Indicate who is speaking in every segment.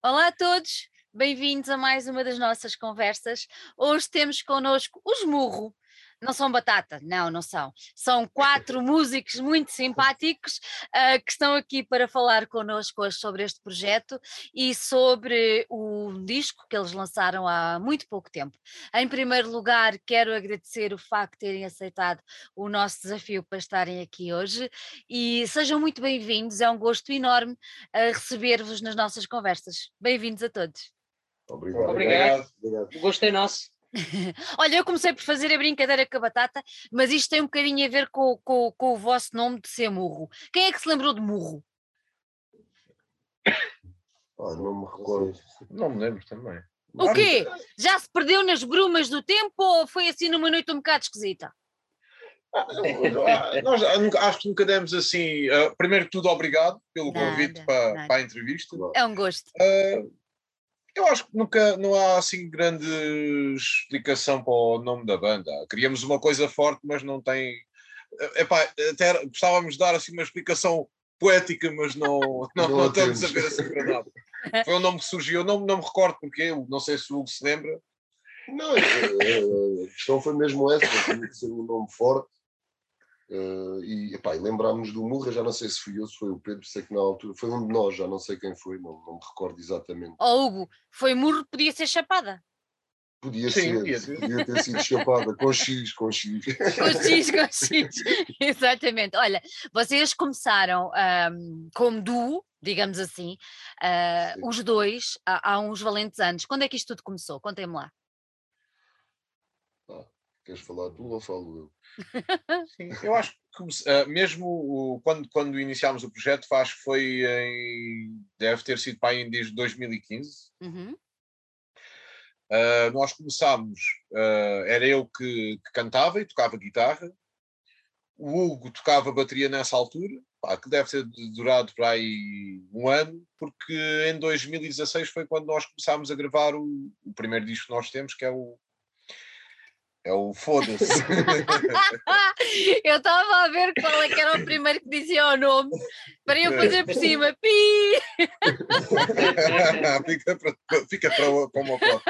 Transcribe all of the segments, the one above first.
Speaker 1: Olá a todos, bem-vindos a mais uma das nossas conversas. Hoje temos connosco os Murro. Não são batata, não, não são. São quatro músicos muito simpáticos uh, que estão aqui para falar connosco hoje sobre este projeto e sobre o disco que eles lançaram há muito pouco tempo. Em primeiro lugar, quero agradecer o facto de terem aceitado o nosso desafio para estarem aqui hoje e sejam muito bem-vindos. É um gosto enorme uh, receber-vos nas nossas conversas. Bem-vindos a todos.
Speaker 2: Obrigado. Obrigado. Obrigado. O gosto é nosso.
Speaker 1: Olha, eu comecei por fazer a brincadeira com a batata, mas isto tem um bocadinho a ver com, com, com o vosso nome de ser murro. Quem é que se lembrou de murro?
Speaker 3: Oh, não me recordo.
Speaker 2: Não me lembro também.
Speaker 1: O quê? Já se perdeu nas brumas do tempo ou foi assim numa noite um bocado esquisita?
Speaker 2: Ah, ah nós acho que nunca demos assim. Uh, primeiro de tudo, obrigado pelo nada, convite para, para, a entrevista.
Speaker 1: É um gosto.
Speaker 2: Uh, eu acho que nunca não há assim grande explicação para o nome da banda. Queríamos uma coisa forte, mas não tem. Epá, até gostávamos de dar assim uma explicação poética, mas não, não, não, não estamos a ver assim para nada. Foi um nome que surgiu, não, não me recordo porque, não sei se o Hugo se lembra.
Speaker 3: Não, a, a questão foi mesmo essa, tinha que ser um nome forte Uh, e, epá, e lembrámos do Murra, já não sei se fui eu, se foi o Pedro, sei que na altura foi um de nós, já não sei quem foi, não, não me recordo exatamente.
Speaker 1: Oh, Hugo, foi Murro, podia ser Chapada.
Speaker 3: Podia Sim, ser, podia, podia ter sido chapada, com X, com X.
Speaker 1: Com X, com X, exatamente. Olha, vocês começaram um, como duo, digamos assim, uh, os dois, há, há, uns valentes anos. Quando é que isto tudo começou? Contem-me lá.
Speaker 3: Ah, queres falar tu ou falo eu?
Speaker 2: Sim, eu acho que uh, mesmo quando, quando iniciámos o projeto, acho que foi em. deve ter sido para aí desde 2015. Uhum. Uh, nós começámos, uh, era eu que, que, cantava e tocava guitarra, o Hugo tocava bateria nessa altura, pá, que deve ter durado para aí um ano, porque em 2016 foi quando nós começámos a gravar o, o primeiro disco que nós temos, que é o, é o foda-se.
Speaker 1: eu estava a ver qual é que era o primeiro que dizia o nome para eu fazer por cima. Pi!
Speaker 2: fica para, fica para, para uma foto.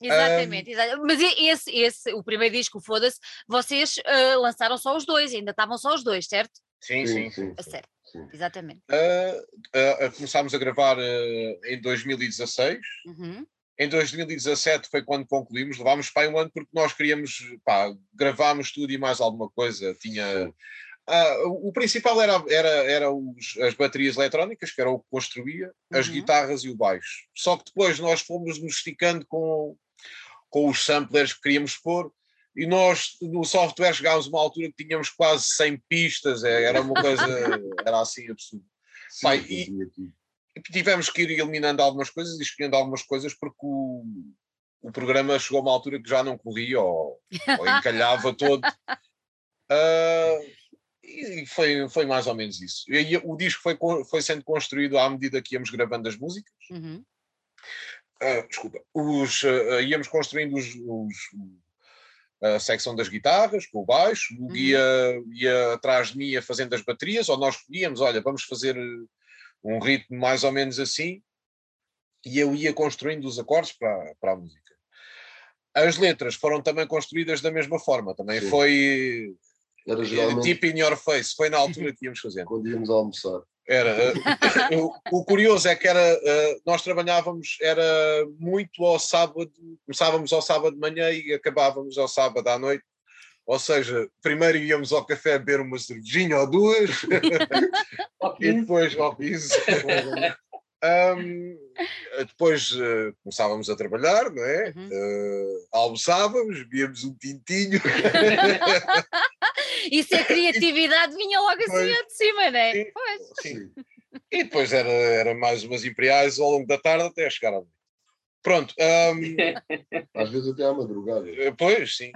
Speaker 1: Exatamente, um... exatamente, mas esse, esse, o primeiro disco, foda-se, vocês uh, lançaram só os dois, ainda estavam só os dois, certo?
Speaker 2: Sim, sim. sim,
Speaker 1: sim. Certo. Exatamente.
Speaker 2: Uh, uh, começámos a gravar em 2016. Uhum. Em 2017 foi quando concluímos, levámos para um ano porque nós queríamos, pá, gravámos tudo e mais alguma coisa. Tinha. Uh, o principal era, era, era os, as baterias eletrónicas, que era o que construía, uhum. as guitarras e o baixo. Só que depois nós fomos nos esticando com, com os samplers que queríamos pôr, e nós no software chegámos a uma altura que tínhamos quase 100 pistas, é, era uma coisa, era assim absurdo. Sim, Pai, e, tivemos que ir eliminando algumas coisas e escolhendo algumas coisas porque o, o programa chegou a uma altura que já não corria ou, ou encalhava todo. Uh, e foi, foi mais ou menos isso. E o disco foi, foi sendo construído à medida que íamos gravando as músicas. Uhum. Uh, desculpa. Os, uh, íamos construindo os, os, a secção das guitarras, com o baixo, o guia uhum. ia atrás de mim ia fazendo as baterias, ou nós escolhíamos, olha, vamos fazer um ritmo mais ou menos assim, e eu ia construindo os acordes para, para a música. As letras foram também construídas da mesma forma, também Sim. foi era eh, geralmente... tipo in your face, foi na altura que íamos fazendo.
Speaker 3: Quando íamos almoçar.
Speaker 2: Era, eh, o, o, curioso é que era, eh, nós trabalhávamos, era muito ao sábado, começávamos ao sábado de manhã e acabávamos ao sábado à noite, ou seja, primeiro íamos ao café beber uma cervejinha ou duas, e depois ao piso. um, depois uh, começávamos a trabalhar, não é? Uhum. Uh, almoçávamos, bebíamos um tintinho.
Speaker 1: Isso a criatividade vinha logo assim de cima, não é? Sim,
Speaker 2: sim. E depois era, era mais umas imperiais ao longo da tarde até chegar à noite. Pronto. Um...
Speaker 3: Às vezes até à madrugada.
Speaker 2: Eh, pois, sim.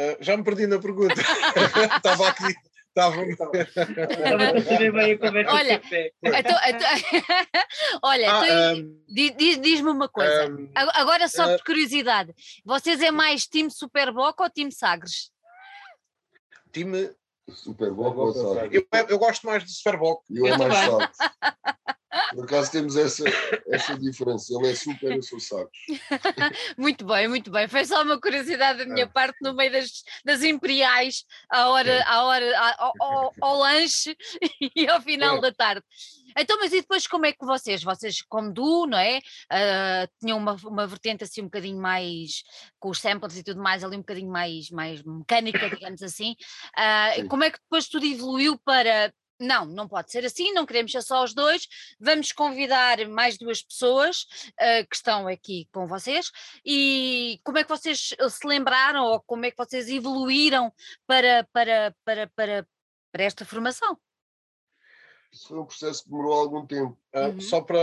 Speaker 2: Uh, já me perdi na pergunta. Estava aqui. Estava
Speaker 1: a bem a conversa Olha, então, então, olha ah, um, diz-me diz uma coisa. Um, Agora, só por curiosidade, vocês é mais time Superboc ou time Sagres?
Speaker 2: Time
Speaker 3: Superboc ou Sagres?
Speaker 2: Eu, eu gosto mais de Superboc.
Speaker 3: Eu é mais Sagres. Por acaso temos essa, essa diferença. Ele é super, eu sou sacos.
Speaker 1: muito bem, muito bem. Foi só uma curiosidade da minha é. parte no meio das, das imperiais, à hora, à hora, ao, ao, ao lanche e ao final é. da tarde. Então, mas e depois como é que vocês, vocês como Du, não é? Uh, tinham uma, uma vertente assim um bocadinho mais, com os samples e tudo mais, ali um bocadinho mais, mais mecânica, digamos assim. Uh, como é que depois tudo evoluiu para, não, não pode ser assim, não queremos ser só os dois, vamos convidar mais duas pessoas uh, que estão aqui com vocês e como é que vocês se lembraram ou como é que vocês evoluíram para, para, para, para, para esta formação?
Speaker 3: Isso foi um processo que demorou algum tempo.
Speaker 2: Ah, uhum. só, para,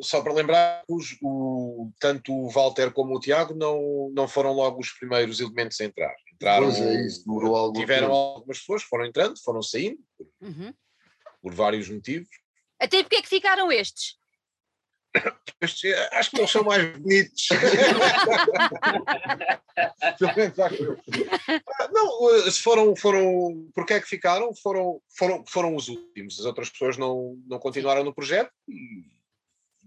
Speaker 2: só para lembrar, os, o, tanto o Walter como o Tiago não, não foram logo os primeiros elementos a entrar. Entraram,
Speaker 3: pois é, isso demorou algum
Speaker 2: tiveram
Speaker 3: tempo.
Speaker 2: algumas pessoas, foram entrando, foram saindo, uhum. Por vários motivos.
Speaker 1: Até porque é que ficaram estes?
Speaker 2: Acho que eles são mais bonitos. não, se foram, foram. Porque é que ficaram? Foram, foram, foram os últimos. As outras pessoas não, não continuaram no projeto e,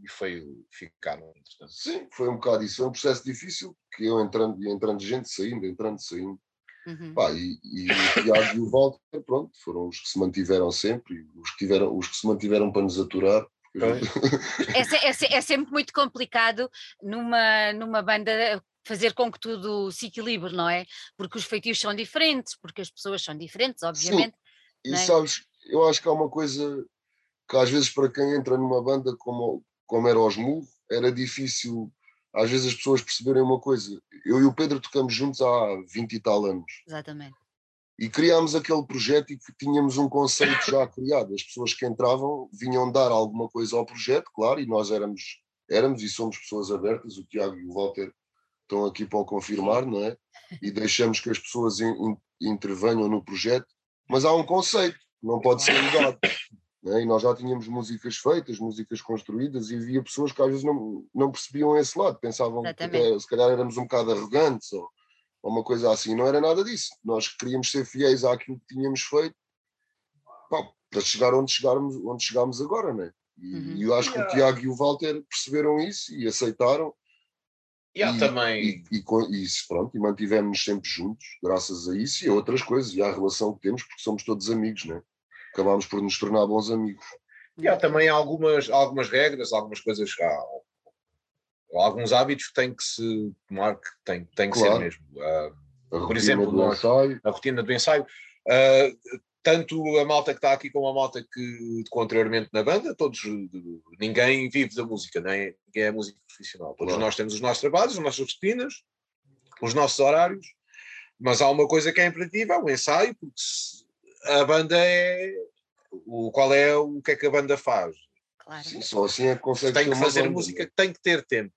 Speaker 2: e foi, ficaram.
Speaker 3: Sim, foi um bocado isso. Foi um processo difícil que eu entrando, entrando gente, saindo, entrando, saindo. Uhum. Pá, e, e, o Tiago e o Walter, pronto, foram os que se mantiveram sempre, os que, tiveram, os que se mantiveram para nos aturar
Speaker 1: é, é, é, sempre muito complicado numa, numa banda fazer com que tudo se equilibre, não é? Porque os feitios são diferentes, porque as pessoas são diferentes, obviamente.
Speaker 3: Sim. E é? sabes, eu acho que há uma coisa que às vezes para quem entra numa banda como, como era os Murro, era difícil às vezes as pessoas perceberem uma coisa. Eu e o Pedro tocamos juntos há 20 e tal anos.
Speaker 1: Exatamente
Speaker 3: e criámos aquele projeto e que tínhamos um conceito já criado. As pessoas que entravam vinham dar alguma coisa ao projeto, claro, e nós éramos, éramos e somos pessoas abertas, o Tiago e o Walter estão aqui para o confirmar, não é? E deixamos que as pessoas in, in, intervenham no projeto, mas há um conceito, não pode ser mudado. É? E nós já tínhamos músicas feitas, músicas construídas, e havia pessoas que às vezes não, não percebiam esse lado, pensavam Exatamente. que até, se calhar éramos um bocado arrogantes ou ou uma coisa assim. Não era nada disso. Nós queríamos ser fiéis àquilo que tínhamos feito pá, para chegar onde, chegarmos, onde chegámos agora, né? E, uhum. e eu acho que o Tiago e o Walter perceberam isso e aceitaram.
Speaker 2: Yeah, e, também.
Speaker 3: E, e, e, pronto, e mantivemos-nos sempre juntos, graças a isso e a outras coisas, e à relação que temos, porque somos todos amigos, né? Acabámos por nos tornar bons amigos.
Speaker 2: E há também algumas, algumas regras, algumas coisas, há, alguns hábitos que têm que se tomar, que têm, têm que claro. ser mesmo. Uh, por exemplo, nós, a rotina do ensaio. Uh, tanto a malta que está aqui como a malta que tocou anteriormente na banda, todos, ninguém vive da música, nem ninguém é músico profissional. Todos claro. nós temos os nossos trabalhos, as nossas rotinas, os nossos horários, mas há uma coisa que é imperativa, é o ensaio, porque a banda é o qual é o que é que a banda faz.
Speaker 3: Claro. Sim, só assim é que consegue
Speaker 2: tem que fazer banda. música, tem que ter tempo.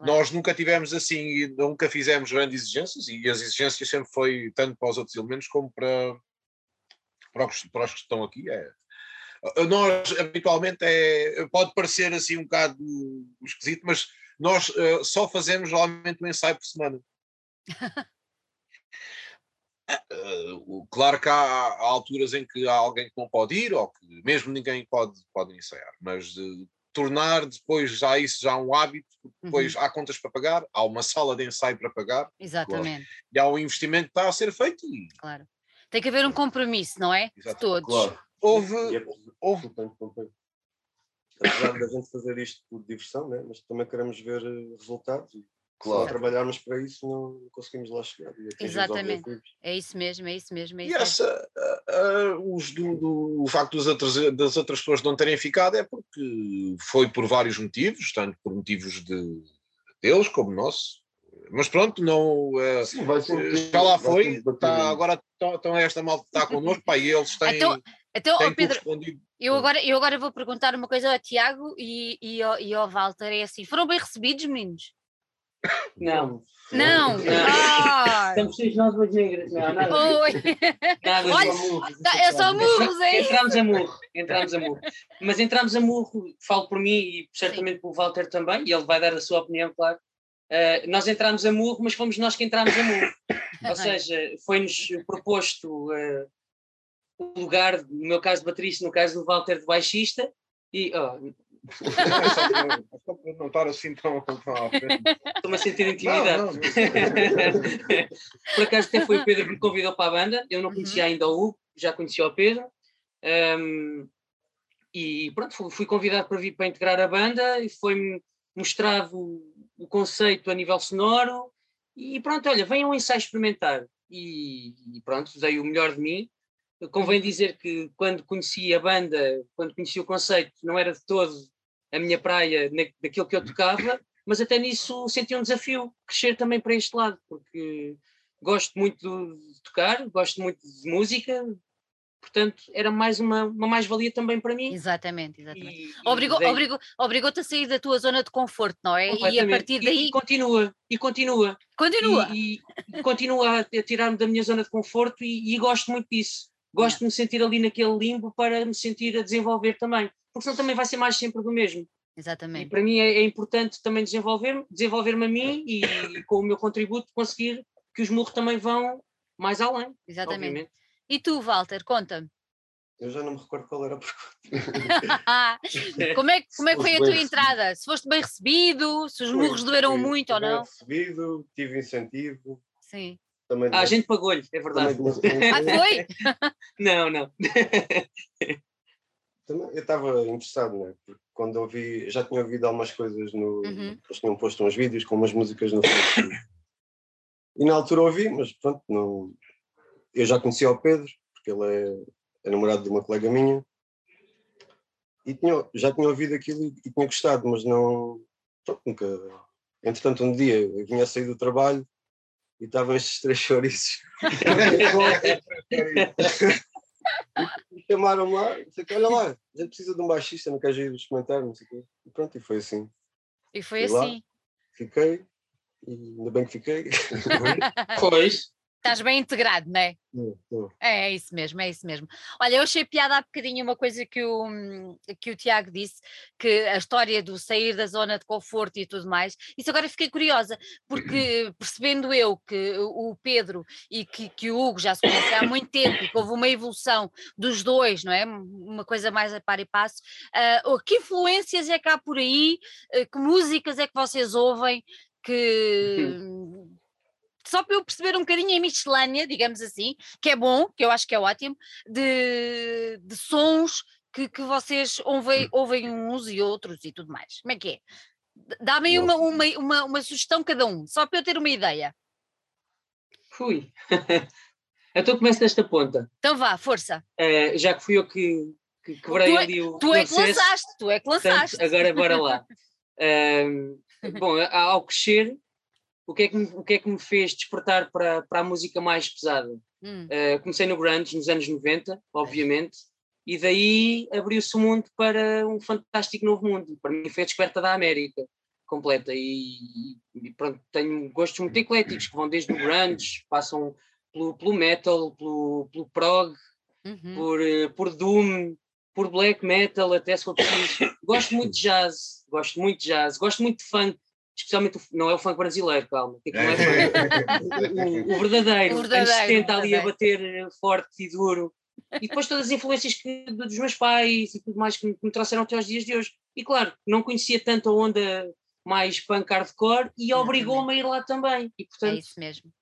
Speaker 2: Nós nunca tivemos assim, nunca fizemos grandes exigências e as exigências sempre foi tanto para os outros elementos como para, para, os, para os que estão aqui. É, nós habitualmente é, pode parecer assim um bocado esquisito, mas nós uh, só fazemos normalmente um ensaio por semana. Uh, claro que há, há, alturas em que há alguém que não pode ir, ou que mesmo ninguém pode, pode ensaiar, mas uh, tornar depois já isso já um hábito, depois uhum. há contas para pagar, há uma sala de ensaio para pagar.
Speaker 1: Exatamente. Claro.
Speaker 2: E há um investimento que está a ser feito. E...
Speaker 1: Claro. Tem que haver um compromisso, não é? De todos.
Speaker 2: Claro. Houve. É, houve...
Speaker 4: Apesar da gente fazer isto por diversão, né? mas também queremos ver resultados Claro. Se trabalharmos para isso, não conseguimos lá chegar.
Speaker 1: Exatamente. É isso mesmo, é isso mesmo. É isso
Speaker 2: e essa, uh, uh, os do, do, o facto das outras, das outras pessoas não terem ficado é porque foi por vários motivos, tanto por motivos de deles como nosso. Mas pronto, não. Uh, Sim, vai ser, já lá foi, tá, agora estão esta malta está connosco, pá, e eles têm.
Speaker 1: Então, então têm Pedro, eu agora, eu agora vou perguntar uma coisa ao Tiago e, e, ao, e ao Walter: é assim, foram bem recebidos, meninos?
Speaker 5: Não.
Speaker 1: Não! não.
Speaker 5: Ah. Estamos cheios de nós negras. Não, nada. Oi!
Speaker 1: Nada Olha, murros, tá, é só murros, é
Speaker 5: Entramos a murro, entramos a murro. Mas entramos a murro, falo por mim e certamente pelo Walter também, e ele vai dar a sua opinião, claro. Uh, nós entramos a murro, mas fomos nós que entramos a murro. Ou seja, foi-nos proposto uh, o lugar, no meu caso de baterista, no caso do Walter de baixista, e oh,
Speaker 2: é só para não estar assim tão, tão à frente.
Speaker 5: Estou-me a sentir intimidado. Por acaso até foi o Pedro que me convidou para a banda, eu não conhecia uhum. ainda o Hugo, já conhecia o Pedro. Um, e pronto, fui convidado para vir para integrar a banda e foi-me mostrado o conceito a nível sonoro e pronto, olha, venham um ensaio experimentar e, e pronto, dei o melhor de mim. Convém dizer que quando conheci a banda, quando conheci o conceito, não era de todo a minha praia daquilo que eu tocava, mas até nisso senti um desafio, crescer também para este lado, porque gosto muito de tocar, gosto muito de música, portanto era mais uma, uma mais-valia também para mim.
Speaker 1: Exatamente, exatamente. Obrigou-te obrigou, obrigou a sair da tua zona de conforto, não é? E a partir daí.
Speaker 5: E, e continua, e continua.
Speaker 1: Continua.
Speaker 5: E, e continua a tirar-me da minha zona de conforto e, e gosto muito disso. Gosto de me sentir ali naquele limbo para me sentir a desenvolver também, porque senão também vai ser mais sempre do mesmo.
Speaker 1: Exatamente.
Speaker 5: E para mim é, é importante também desenvolver-me, desenvolver-me a mim e, e, com o meu contributo conseguir que os murros também vão mais além. Exatamente. Obviamente.
Speaker 1: E tu, Walter, conta-me.
Speaker 4: Eu já não me recordo qual era a
Speaker 1: pergunta. como, é, como é que foi a tua entrada? Se foste bem recebido, se os murros doeram muito ou não?
Speaker 4: Bem recebido, tive incentivo.
Speaker 1: Sim.
Speaker 5: Também ah, a gente pagou-lhe, é verdade.
Speaker 1: ah, foi?
Speaker 5: não, não.
Speaker 4: Também, eu estava interessado, né? Porque quando ouvi, já tinha ouvido algumas coisas no. Uhum. Eles tinham posto uns vídeos com umas músicas no Facebook. e na altura ouvi, mas pronto, não. Eu já conhecia o Pedro, porque ele é, é namorado de uma colega minha. E tinha, já tinha ouvido aquilo e, e tinha gostado, mas não. Pronto, nunca. Entretanto, um dia eu vinha a sair do trabalho e estavam estes três chouriços. e chamaram-me lá, sei que, olha lá, a gente precisa de um baixista, não queres ir experimentar, não sei o quê. E pronto, e foi assim.
Speaker 1: E foi assim. Lá,
Speaker 4: fiquei, e ainda bem que fiquei.
Speaker 5: pois.
Speaker 1: Estás bem integrado, não é? É, é isso mesmo, é isso mesmo. Olha, eu achei piada há bocadinho uma coisa que o, que o Tiago disse, que a história do sair da zona de conforto e tudo mais, isso agora fiquei curiosa, porque percebendo eu que o Pedro e que, que o Hugo já se conhecem há muito tempo e que houve uma evolução dos dois, não é? Uma coisa mais a par e passo, uh, que influências é que há por aí, uh, que músicas é que vocês ouvem que só para eu perceber um bocadinho a miscelânea, digamos assim, que é bom, que eu acho que é ótimo, de, de sons que, que vocês ouvem, hum. ouvem uns e outros e tudo mais. Como é que é? Dá-me uma, uma, uma, uma sugestão cada um, só para eu ter uma ideia.
Speaker 5: Fui. então começo desta ponta.
Speaker 1: Então vá, força.
Speaker 5: Uh, já que fui eu que, que quebrei
Speaker 1: tu
Speaker 5: é, ali
Speaker 1: o. Tu é que lançaste, tu é que lançaste.
Speaker 5: Portanto, agora bora lá. Uh, bom, ao crescer, o que é que me, o que é que me fez despertar para, para a música mais pesada? Hum. Uh, comecei no grunge nos anos 90, obviamente, e daí abriu-se o mundo para um fantástico novo mundo. Para mim foi a descoberta da América completa e, e pronto, tenho gostos muito ecléticos que vão desde o grunge, passam pelo, pelo metal, pelo, pelo prog, uhum. por, eh, por doom, por black metal, até se for preciso. Gosto muito de jazz, gosto muito de jazz, gosto muito de funk especialmente o, não é o funk brasileiro, calma, que não é o, o, verdadeiro, o verdadeiro, anos 70 ali a bater forte e duro. E depois todas as influências que, dos meus pais e tudo mais que me, que me trouxeram até aos dias de hoje. E claro, não conhecia tanto a onda mais punk hardcore e obrigou-me a ir lá também. E, portanto, é
Speaker 1: isso mesmo.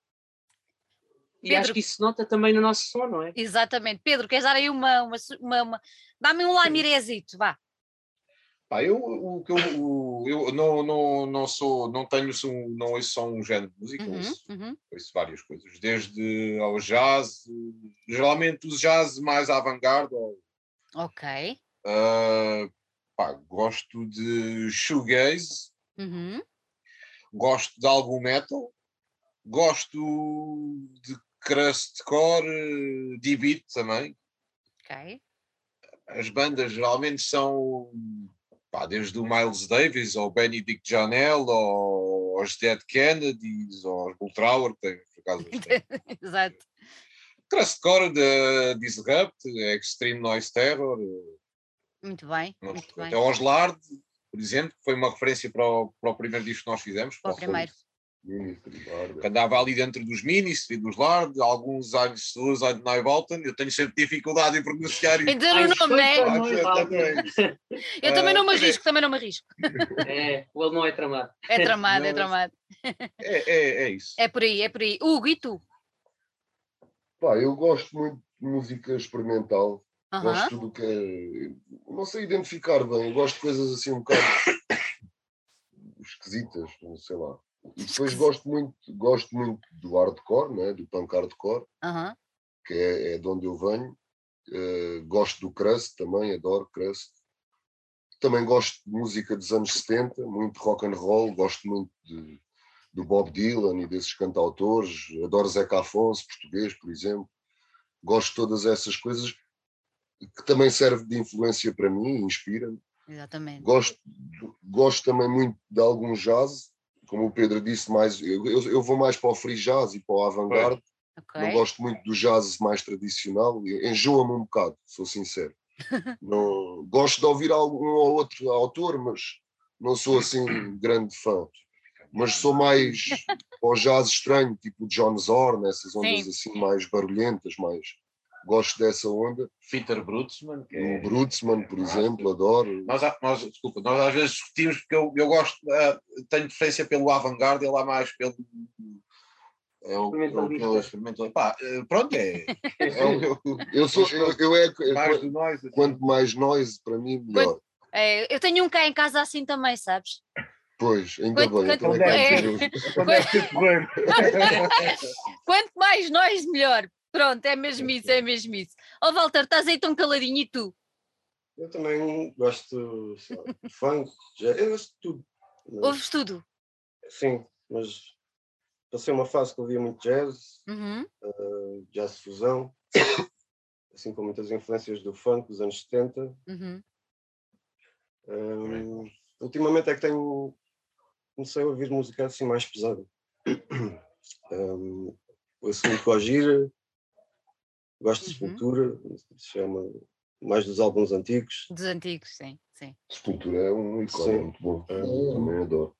Speaker 5: E Pedro, acho que isso nota também no nosso som, não é?
Speaker 1: Exatamente. Pedro, queres dar aí uma. uma, uma, uma... Dá-me um lamirezito, vá.
Speaker 2: Pá, eu, o, eu, eu não, não, não sou, não tenho, não ouço só um género de música, uhum, ouço, uhum. ouço várias coisas, desde ao jazz, geralmente os jazz mais avant-garde.
Speaker 1: Ok.
Speaker 2: Uh, pá, gosto de shoegaze, uhum. gosto de algum metal, gosto de crustcore, de beat também.
Speaker 1: Ok.
Speaker 2: As bandas geralmente são pá, desde o Miles Davis ao Benedict Janel ou aos Dead Kennedys ou aos Bulltrower, que tem por acaso.
Speaker 1: Exato.
Speaker 2: Crustcore de Disrupt, Extreme Noise Terror.
Speaker 1: Muito bem. Muito bem.
Speaker 2: Aos Lard, por exemplo, que foi uma referência para o, para o primeiro disco que nós fizemos.
Speaker 1: Para o primeiro.
Speaker 2: Que andava ali dentro dos Ministry, dos Lard, alguns anos de Nijvalten. Eu tenho sempre dificuldade em pronunciar
Speaker 1: isso. Em dizer o nome, né? Eu também não me
Speaker 5: ah,
Speaker 1: arrisco, também não me arrisco.
Speaker 5: É, o ele não é tramado.
Speaker 1: É tramado, é tramado.
Speaker 2: É, é, é isso.
Speaker 1: É por aí, é por aí. Hugo, e tu?
Speaker 3: Pá, eu gosto muito de música experimental. Uh -huh. Gosto do que é. Não sei identificar bem, eu gosto de coisas assim um bocado esquisitas, sei lá. E depois gosto muito, gosto muito do hardcore, né? do punk hardcore, que é, é de onde eu venho. Uh, gosto do crust também, adoro crust. Também gosto de música dos anos 70, muito rock and roll, gosto muito de, do Bob Dylan e desses cantautores, adoro Zeca Afonso, português, por exemplo. Gosto de todas essas coisas que também serve de influência para mim, inspira-me.
Speaker 1: Exatamente.
Speaker 3: Gosto, gosto também muito de algum jazz, como o Pedro disse, mais, eu, eu vou mais para o free jazz e para o avant-garde. Okay. Não gosto muito do jazz mais tradicional, enjoa-me um bocado, sou sincero. não, gosto de ouvir algum ou outro autor, mas não sou assim grande fã. Mas sou mais para o jazz estranho, tipo John Zorn, essas ondas Sim. assim mais barulhentas, mais gosto dessa onda.
Speaker 2: Peter Brutzmann. Que é...
Speaker 3: O Brutzmann, por exemplo, adoro.
Speaker 2: Nós, nós, desculpa, nós às vezes discutimos porque eu, eu gosto, uh, tenho preferência pelo avant-garde, ele lá mais pelo. É o, o experimental. Pá, eh, pronto, é. é
Speaker 3: o, eu, sou, eu, eu é, é mais quanto, noise, assim. quanto mais noise, para mim, melhor.
Speaker 1: É, eu tenho um cá em casa assim também, sabes?
Speaker 3: Pois, ainda quanto, bem.
Speaker 1: Quanto, é, quanto mais nós, melhor. Pronto, é mesmo isso, é mesmo isso. Ó oh, Walter, estás aí tão caladinho e tu?
Speaker 4: Eu também gosto de funk, eu gosto de tudo.
Speaker 1: Mas... Ouves tudo?
Speaker 4: Sim, mas passei uma fase que ouvia muito jazz, uhum. uh, jazz fusão, assim com muitas influências do funk dos anos 70. Uhum. Um, ultimamente é que tenho comecei a ouvir música assim mais pesada. Um, ouço muito Gojira, Gosto de uhum. Sepultura, se chama mais dos álbuns antigos.
Speaker 1: Dos antigos, sim, sim.
Speaker 3: Sepultura é um ícone muito bom. É. Também adoro.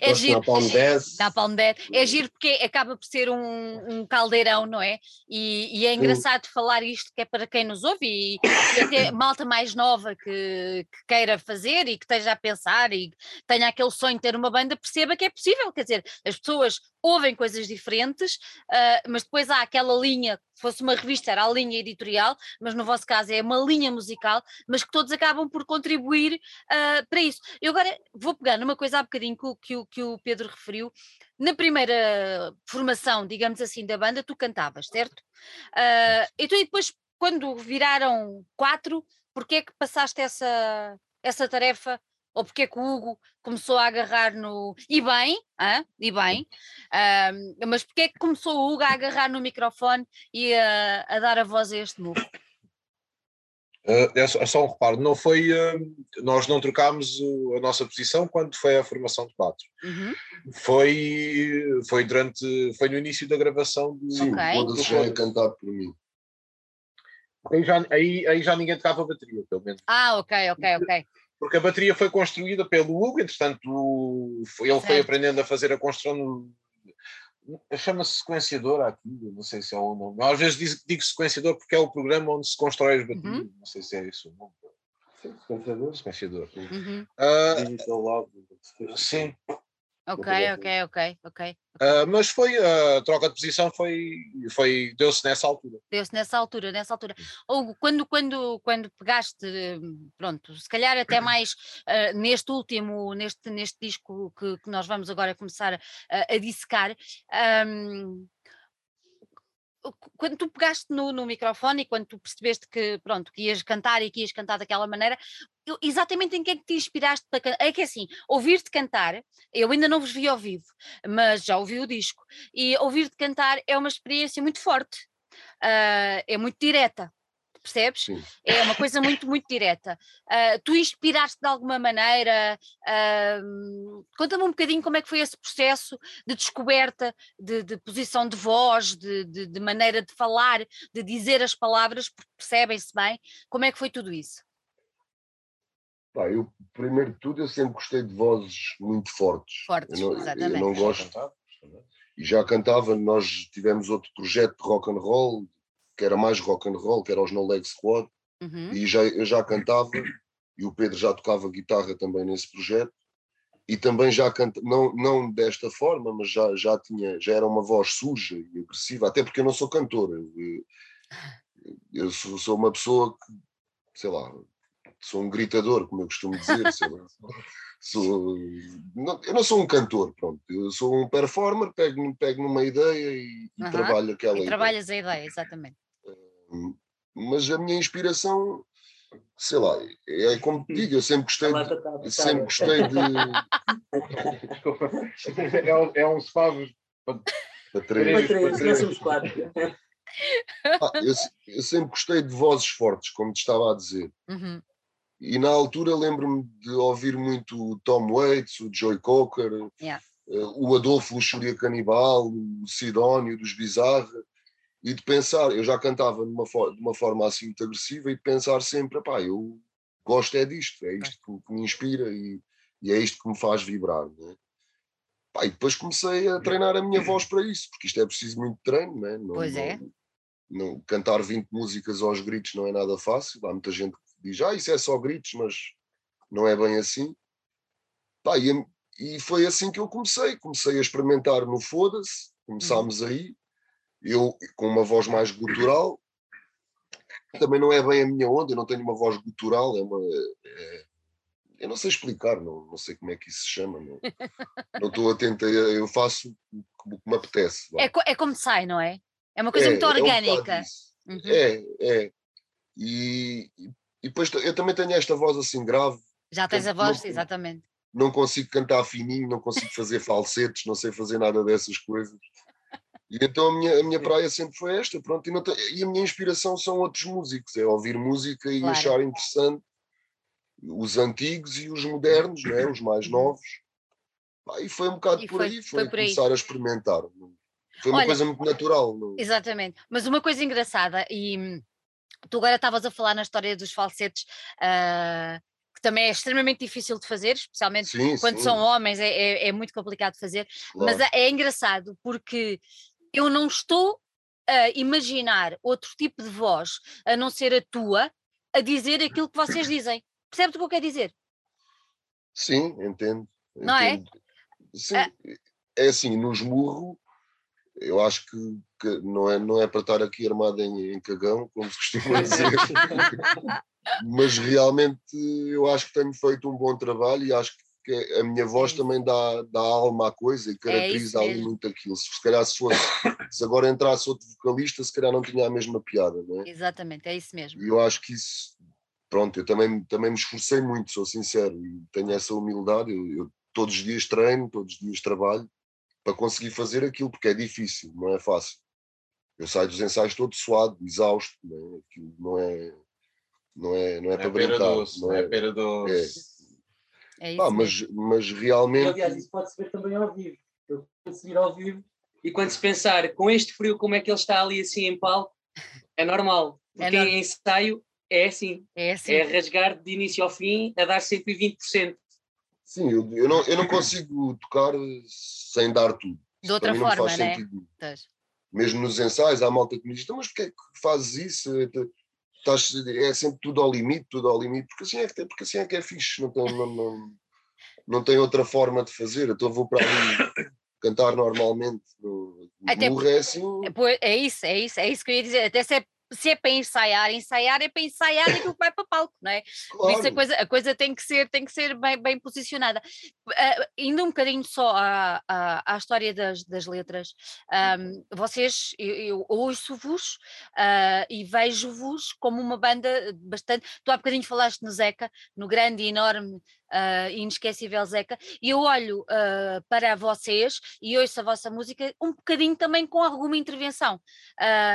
Speaker 1: É Gosto giro. Napalm 10. Napalm 10. É giro porque acaba por ser um, um caldeirão, não é? E, e é engraçado falar isto que é para quem nos ouve e, e até malta mais nova que, que, queira fazer e que esteja a pensar e tenha aquele sonho de ter uma banda, perceba que é possível. Quer dizer, as pessoas ouvem coisas diferentes, uh, mas depois há aquela linha, se fosse uma revista era a linha editorial, mas no vosso caso é uma linha musical, mas que todos acabam por contribuir uh, para isso. Eu agora vou pegar numa coisa há bocadinho que, o, que o Pedro referiu. Na primeira formação, digamos assim, da banda, tu cantavas, certo? Uh, então, e depois, quando viraram quatro, porquê é que passaste essa, essa tarefa ou porque é que o Hugo começou a agarrar no. E bem, hein? e bem, uh, mas porque é que começou o Hugo a agarrar no microfone e a, a dar a voz a este novo?
Speaker 2: Uh, é, só, é só um reparo, não foi, uh, nós não trocámos a nossa posição quando foi a formação de quatro. Uhum. Foi, foi durante, foi no início da gravação
Speaker 3: do. Sim, okay. quando já é cantado por mim.
Speaker 2: Aí já, aí, aí já ninguém tocava a bateria, pelo menos.
Speaker 1: Ah, ok, ok, ok.
Speaker 2: Porque a bateria foi construída pelo Hugo, entretanto ele certo. foi aprendendo a fazer a construção chama-se sequenciador aqui, não sei se é o nome. Às vezes digo, digo sequenciador porque é o programa onde se constrói as baterias, uhum. não sei se é isso o nome.
Speaker 4: Sim, sequenciador.
Speaker 2: Sequenciador.
Speaker 1: Uhum.
Speaker 2: Uh, sim,
Speaker 1: Ok, ok, ok, ok.
Speaker 2: Uh, mas foi a troca de posição foi, foi deu-se nessa altura.
Speaker 1: Deu-se nessa altura, nessa altura. Ou quando, quando, quando pegaste, pronto, se calhar até mais uh, neste último, neste, neste disco que, que nós vamos agora começar a, a dissecar, um, quando tu pegaste no, no, microfone e quando tu percebeste que, pronto, que ias cantar e que ias cantar daquela maneira, eu, exatamente em que é que te inspiraste para cantar? É que assim, ouvir-te cantar, eu ainda não vos vi ao vivo, mas já ouvi o disco, e ouvir-te cantar é uma experiência muito forte, uh, é muito direta percebes? Sim. É uma coisa muito, muito direta. Uh, tu inspiraste de alguma maneira? Uh, Conta-me um bocadinho como é que foi esse processo de descoberta de, de posição de voz, de, de, de, maneira de falar, de dizer as palavras, porque percebem-se bem. Como é que foi tudo isso?
Speaker 3: Pá, eu, primeiro de tudo, eu sempre gostei de vozes muito fortes.
Speaker 1: Fortes,
Speaker 3: eu não,
Speaker 1: exatamente.
Speaker 3: Eu não gosto, E já cantava, nós tivemos outro projeto de rock and roll, que era mais rock and roll, que era os No Leg Squad, uhum. e já, eu já cantava, e o Pedro já tocava guitarra também nesse projeto, e também já canta, não, não desta forma, mas já, já tinha, já era uma voz suja e agressiva, até porque eu não sou cantor, eu, eu sou, sou, uma pessoa que, sei lá, sou um gritador, como eu costumo dizer, sei lá, sou, não, eu não sou um cantor, pronto, eu sou um performer, pego, pego numa ideia e, e trabalho aquela e
Speaker 1: ideia. trabalhas a ideia, exatamente.
Speaker 3: Mas a minha inspiração sei lá, é como te digo, eu sempre gostei de, sempre gostei de
Speaker 2: é, um, é uns favos para,
Speaker 5: três, para três, somos quatro.
Speaker 3: Ah, eu, eu, sempre gostei de vozes fortes, como te estava a dizer. Uhum. E na altura lembro-me de ouvir muito o Tom Waits, o Joy Cocker, yeah. uh, o Adolfo Luxúria Canibal, o Sidónio dos Bizarra e de pensar, eu já cantava numa de uma forma assim muito agressiva e de pensar sempre, pá, eu gosto é disto, é isto que, que me inspira e, e, é isto que me faz vibrar, né? Pá, e depois comecei a treinar a minha voz para isso, porque isto é preciso muito treino, né?
Speaker 1: não Pois é.
Speaker 3: Não, não, cantar 20 músicas aos gritos não é nada fácil, há muita gente que diz, ah, isso é só gritos, mas não é bem assim. Pá, e, e foi assim que eu comecei, comecei a experimentar no Foda-se, começámos uhum. aí, eu com uma voz mais gutural, também não é bem a minha onda, eu não tenho uma voz gutural, é uma. É, eu não sei explicar, não, não sei como é que isso se chama, não, não estou atento, eu faço o que me apetece.
Speaker 1: É, é, como sai, não é? É uma coisa é, muito orgânica.
Speaker 3: É, um uhum. é, é. E, e depois eu também tenho esta voz assim grave.
Speaker 1: Já tens a voz, não, exatamente.
Speaker 3: Não consigo cantar fininho, não consigo fazer falsetes, não sei fazer nada dessas coisas. E então a minha, a minha praia sempre foi esta, pronto, e, tem, e a minha inspiração são outros músicos, é ouvir música e claro. achar interessante os antigos e os modernos, né, os mais uhum. novos. e foi um bocado por aí, foi, foi por começar aí. a experimentar. Foi uma Olha, coisa muito natural. Não?
Speaker 1: Exatamente, mas uma coisa engraçada, e tu agora estavas a falar na história dos falsetes, uh, também é extremamente difícil de fazer, especialmente sim, quando sim. são homens, é, é, é, muito complicado de fazer, claro. mas é, é engraçado porque eu não estou a imaginar outro tipo de voz a não ser a tua a dizer aquilo que vocês dizem. Percebes o que eu quero dizer?
Speaker 3: Sim, entendo.
Speaker 1: Não
Speaker 3: é? entendo. é? Sim, ah. é assim, no esmurro, eu acho que, que, não, é, não é para estar aqui armado em, em cagão, como se costuma dizer, mas realmente eu acho que tenho feito um bom trabalho e acho que que a minha voz é também dá, dá alma à coisa e é caracteriza é ali muito aquilo. Se, se calhar se fosse, se agora entrasse outro vocalista, se calhar não tinha a mesma piada, não é?
Speaker 1: Exatamente, é isso mesmo.
Speaker 3: E eu acho que isso, pronto, eu também, também me esforcei muito, sou sincero, e tenho essa humildade. Eu, eu todos os dias treino, todos os dias trabalho para conseguir fazer aquilo, porque é difícil, não é fácil. Eu saio dos ensaios todo suado, exausto, não é? Aquilo não é, não é, não é, é para brincar.
Speaker 2: Doce,
Speaker 3: não
Speaker 2: é, é pera doce.
Speaker 3: É. É isso mas, mas realmente. E,
Speaker 5: aliás, isso pode-se ver também ao vivo. Eu conseguir ao vivo. E quando se pensar com este frio, como é que ele está ali assim em palco, é normal. É porque é em ensaio é assim.
Speaker 1: É assim.
Speaker 5: É rasgar de início ao fim, a dar 120%.
Speaker 3: Sim, eu, eu, não, eu não consigo tocar sem dar tudo.
Speaker 1: De outra forma, né?
Speaker 3: Mesmo nos ensaios, há malta que me diz: então, mas porquê é que fazes isso? Estás, é sempre tudo ao limite, tudo ao limite, porque assim é que, porque assim é, que é fixe, não tem, não, não, não tem outra forma de fazer. Então vou para ali cantar normalmente no, Até, é assim.
Speaker 1: É, é isso, é isso, é isso que eu ia dizer. Até se é se é para ensaiar, ensaiar é para ensaiar aquilo que vai para palco, não é? Claro. Por isso a coisa, a coisa tem que ser, tem que ser bem, bem posicionada. Uh, indo um bocadinho só à, à, à história das, das letras, um, vocês, eu, eu ouço-vos uh, e vejo-vos como uma banda bastante. Tu há bocadinho falaste no Zeca, no grande e enorme uh, inesquecível Zeca, e eu olho uh, para vocês e ouço a vossa música um bocadinho também com alguma intervenção.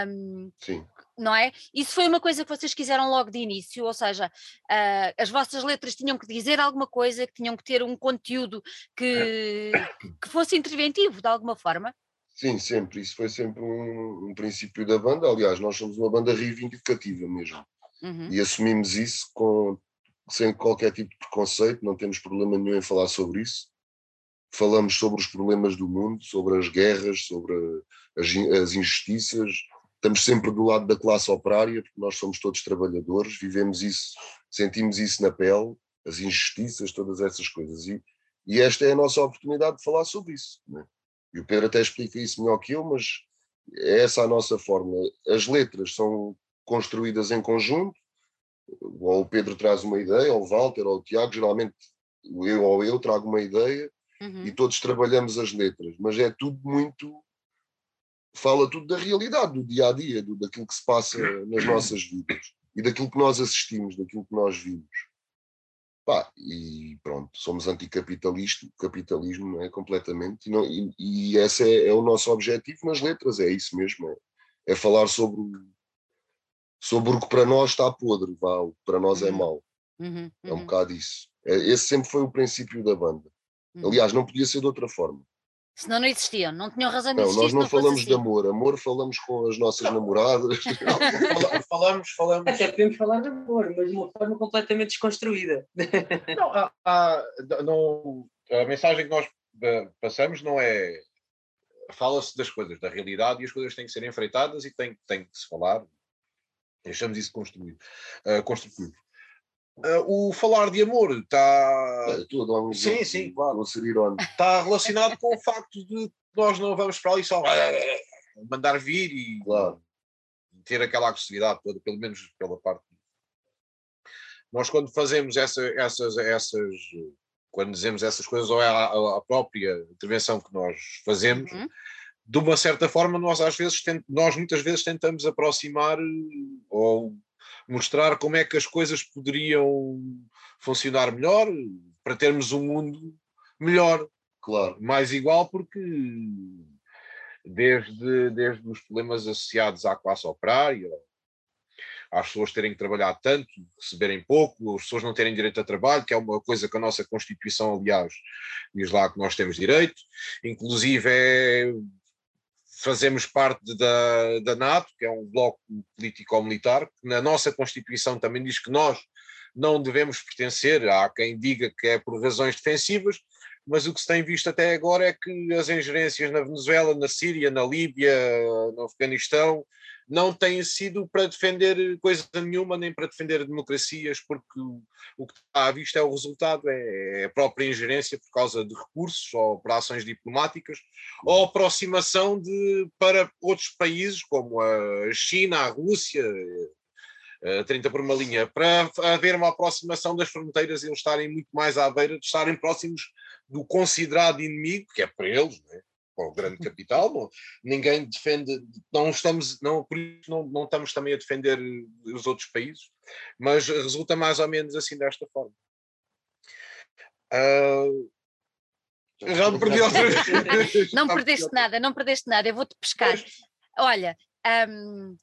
Speaker 3: Um, Sim
Speaker 1: não é? Isso foi uma coisa que vocês quiseram logo de início, ou seja, uh, as vossas letras tinham que dizer alguma coisa, que tinham que ter um conteúdo que, que fosse interventivo de alguma forma?
Speaker 3: Sim, sempre. Isso foi sempre um, um, princípio da banda. Aliás, nós somos uma banda reivindicativa mesmo. Uhum. E assumimos isso com, sem qualquer tipo de preconceito, não temos problema nenhum em falar sobre isso. falamos sobre os problemas do mundo, sobre as guerras, sobre as, as injustiças. Estamos sempre do lado da classe operária, porque nós somos todos trabalhadores, vivemos isso, sentimos isso na pele, as injustiças, todas essas coisas. E, e esta é a nossa oportunidade de falar sobre isso. Né? E o Pedro até explica isso melhor que eu, mas é essa a nossa forma. As letras são construídas em conjunto, ou o Pedro traz uma ideia, ou o Walter, ou o Tiago, geralmente eu ou eu trago uma ideia uhum. e todos trabalhamos as letras, mas é tudo muito. Fala tudo da realidade, do dia a dia, do, daquilo que se passa nas nossas vidas e daquilo que nós assistimos, daquilo que nós vimos. Pá, e pronto, somos anticapitalismo, capitalismo, não é? Completamente, e, não, e, e esse é, é, o nosso objetivo nas letras, é isso mesmo, é, é falar sobre, sobre o que para nós está podre, vá, o que para nós é uhum. mau. Uhum, é um uhum. bocado isso. É, esse sempre foi o princípio da banda. Uhum. Aliás, não podia ser de outra forma.
Speaker 1: Senão não existiam, não tinham razão de existir.
Speaker 3: Não, nós não, não falamos assim. de amor, amor falamos com as nossas não. namoradas.
Speaker 2: Não, falamos, falamos.
Speaker 5: Até podemos falar de amor, mas de uma forma completamente desconstruída.
Speaker 2: Não, há, há, não, a mensagem que nós eh, passamos não é. Fala-se das coisas, da realidade, e as coisas têm que ser enfreitadas e têm, têm que se falar. Deixamos isso construído, uh, construtivo. Uh, o falar de amor está.
Speaker 3: É, tudo, um sim,
Speaker 2: sim, claro. Está relacionado com o facto de nós não vamos para ali só mandar vir e claro. ter aquela agressividade toda, pelo menos pela parte. Nós, quando fazemos essa, essas, essas. Quando dizemos essas coisas, ou é a, a própria intervenção que nós fazemos, uhum. de uma certa forma, nós às vezes, tent, nós muitas vezes tentamos aproximar ou mostrar como é que as coisas poderiam funcionar melhor para termos um mundo melhor, claro, mais igual, porque desde, desde os problemas associados à classe operária, às pessoas terem que trabalhar tanto, receberem pouco, as pessoas não terem direito a trabalho, que é uma coisa que a nossa Constituição, aliás, diz lá que nós temos direito, inclusive é fazemos parte da, da NATO, que é um bloco político-militar, que na nossa Constituição também diz que nós não devemos pertencer. Há quem diga que é por razões defensivas, mas o que se tem visto até agora é que as ingerências na Venezuela, na Síria, na Líbia, no Afeganistão, não têm sido para defender coisa nenhuma, nem para defender democracias, porque o, que está à vista é o resultado, é, é a própria ingerência por causa de recursos ou operações diplomáticas, ou aproximação de, para outros países, como a China, a Rússia, a 30 por uma linha, para haver uma aproximação das fronteiras e eles estarem muito mais à beira de estarem próximos do considerado inimigo, que é para eles, não é? O grande capital, não, ninguém defende, não estamos, não, por isso não, não estamos também a defender os outros países, mas resulta mais ou menos assim desta forma. Uh, já me perdi outra vez.
Speaker 1: Não perdeste nada, não perdeste nada, eu vou-te pescar. Olha, um,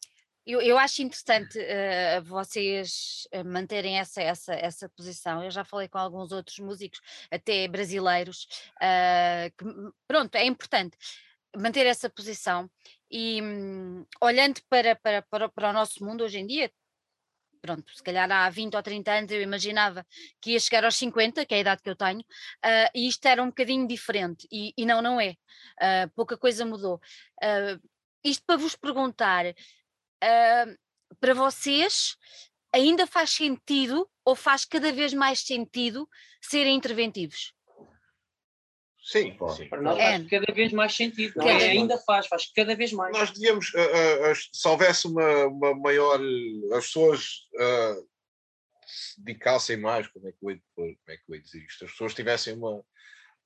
Speaker 1: eu, eu acho interessante uh, vocês eh, manterem essa, essa, essa posição. Eu já falei com alguns outros músicos, até brasileiros, uh, que, pronto, é importante manter essa posição e um, olhando para, para, para, para o nosso mundo hoje em dia, pronto, se calhar há 20 ou 30 anos eu imaginava que ia chegar aos 50, que é a idade que eu tenho, uh, e isto era um bocadinho diferente, e, e não, não é. Uh, pouca coisa mudou. Uh, isto para vos perguntar, uh, para vocês ainda faz sentido ou faz cada vez mais sentido serem interventivos?
Speaker 2: Sim,
Speaker 5: sim. para nós faz cada vez mais sentido. Não é? Ainda faz, faz cada vez mais.
Speaker 2: Nós devíamos, uh, uh, se houvesse uma, uma maior. as pessoas se dedicassem mais, como é, que eu, como é que eu ia dizer isto? As pessoas tivessem uma,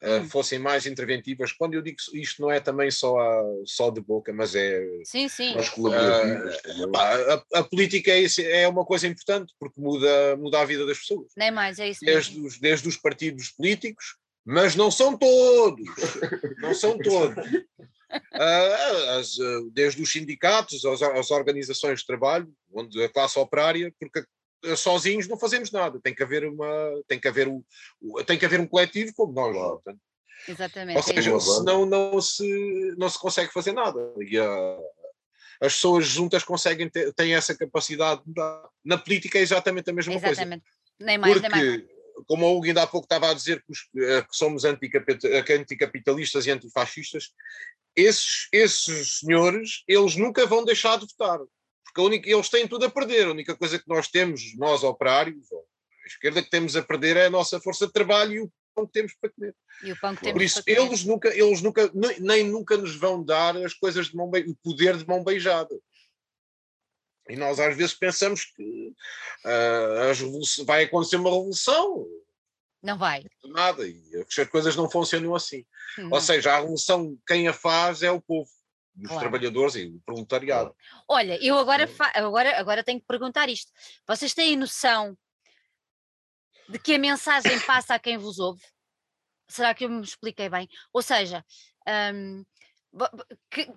Speaker 2: uh, fossem mais interventivas. Quando eu digo isto, não é também só, a, só de boca, mas é.
Speaker 1: Sim, sim.
Speaker 2: Uh, a, a, política é, é, uma coisa importante porque muda, muda a vida das pessoas.
Speaker 1: Nem mais, é isso
Speaker 2: desde mesmo. Os, desde os partidos políticos, mas não são todos. não são todos. Uh, as, uh, desde os sindicatos, as, as, organizações de trabalho, onde a classe operária, porque sozinhos não fazemos nada, tem que haver uma, tem que haver um, tem que haver um coletivo como nós. Portanto,
Speaker 1: Exatamente.
Speaker 2: Ou seja, é senão não se, não se consegue fazer nada. E uh, as pessoas juntas conseguem ter, têm essa capacidade de mudar. Na política é exatamente a mesma
Speaker 1: exatamente.
Speaker 2: coisa.
Speaker 1: Nem mais,
Speaker 2: Porque
Speaker 1: nem mais.
Speaker 2: como o Hugo ainda há pouco estava a dizer que, os, que somos anticapitalistas e antifascistas, esses, esses senhores, eles nunca vão deixar de votar, porque única, eles têm tudo a perder. A única coisa que nós temos, nós operários, ou a esquerda, que temos a perder é a nossa força de trabalho e o pão que temos para comer.
Speaker 1: E o pão que temos
Speaker 2: Por isso,
Speaker 1: para
Speaker 2: eles nunca, eles nunca, nem nunca nos vão dar as coisas de mão o poder de mão beijada. E nós às vezes pensamos que uh, vai acontecer uma revolução.
Speaker 1: Não vai.
Speaker 2: Nada, e as coisas não funcionam assim. Não. Ou seja, a revolução, quem a faz é o povo, os claro. trabalhadores e o proletariado.
Speaker 1: Olha, eu agora, agora, agora tenho que perguntar isto. Vocês têm noção de que a mensagem passa a quem vos ouve? Será que eu me expliquei bem? Ou seja, um, que,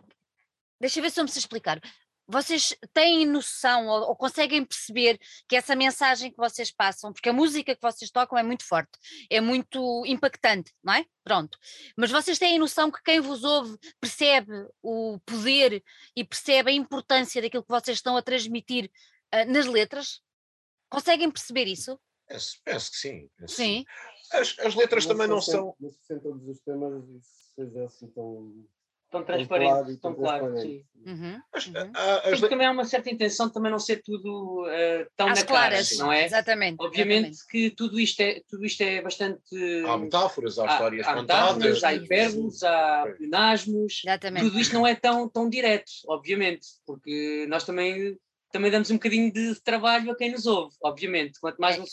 Speaker 1: deixa eu ver se eu me sei explicar vocês têm noção ou, ou, conseguem perceber que essa mensagem que vocês passam, porque a música que vocês tocam é muito forte, é muito impactante, não é? Pronto. Mas vocês têm noção que quem vos ouve percebe o poder e percebe a importância daquilo que vocês estão a transmitir uh, nas letras? Conseguem perceber isso?
Speaker 2: Penso, penso que sim. Penso
Speaker 1: sim.
Speaker 2: As, as letras também não são.
Speaker 4: Não se todos os temas e seja assim tão
Speaker 5: tão transparente, tão claro, sim. Uhum, uhum. também há uma certa intenção de também não ser tudo uh, tão Às na claras, cara, não é?
Speaker 1: Exatamente.
Speaker 5: Obviamente
Speaker 1: exatamente.
Speaker 5: que tudo isto é, tudo isto é bastante...
Speaker 2: Há metáforas, há histórias há, contadas.
Speaker 5: Há hipérboles, há pleonasmos.
Speaker 1: Exatamente.
Speaker 5: Tudo isto não é tão, tão direto, obviamente, porque nós também, também damos um bocadinho de trabalho a quem nos ouve, obviamente. Quanto mais, é. não,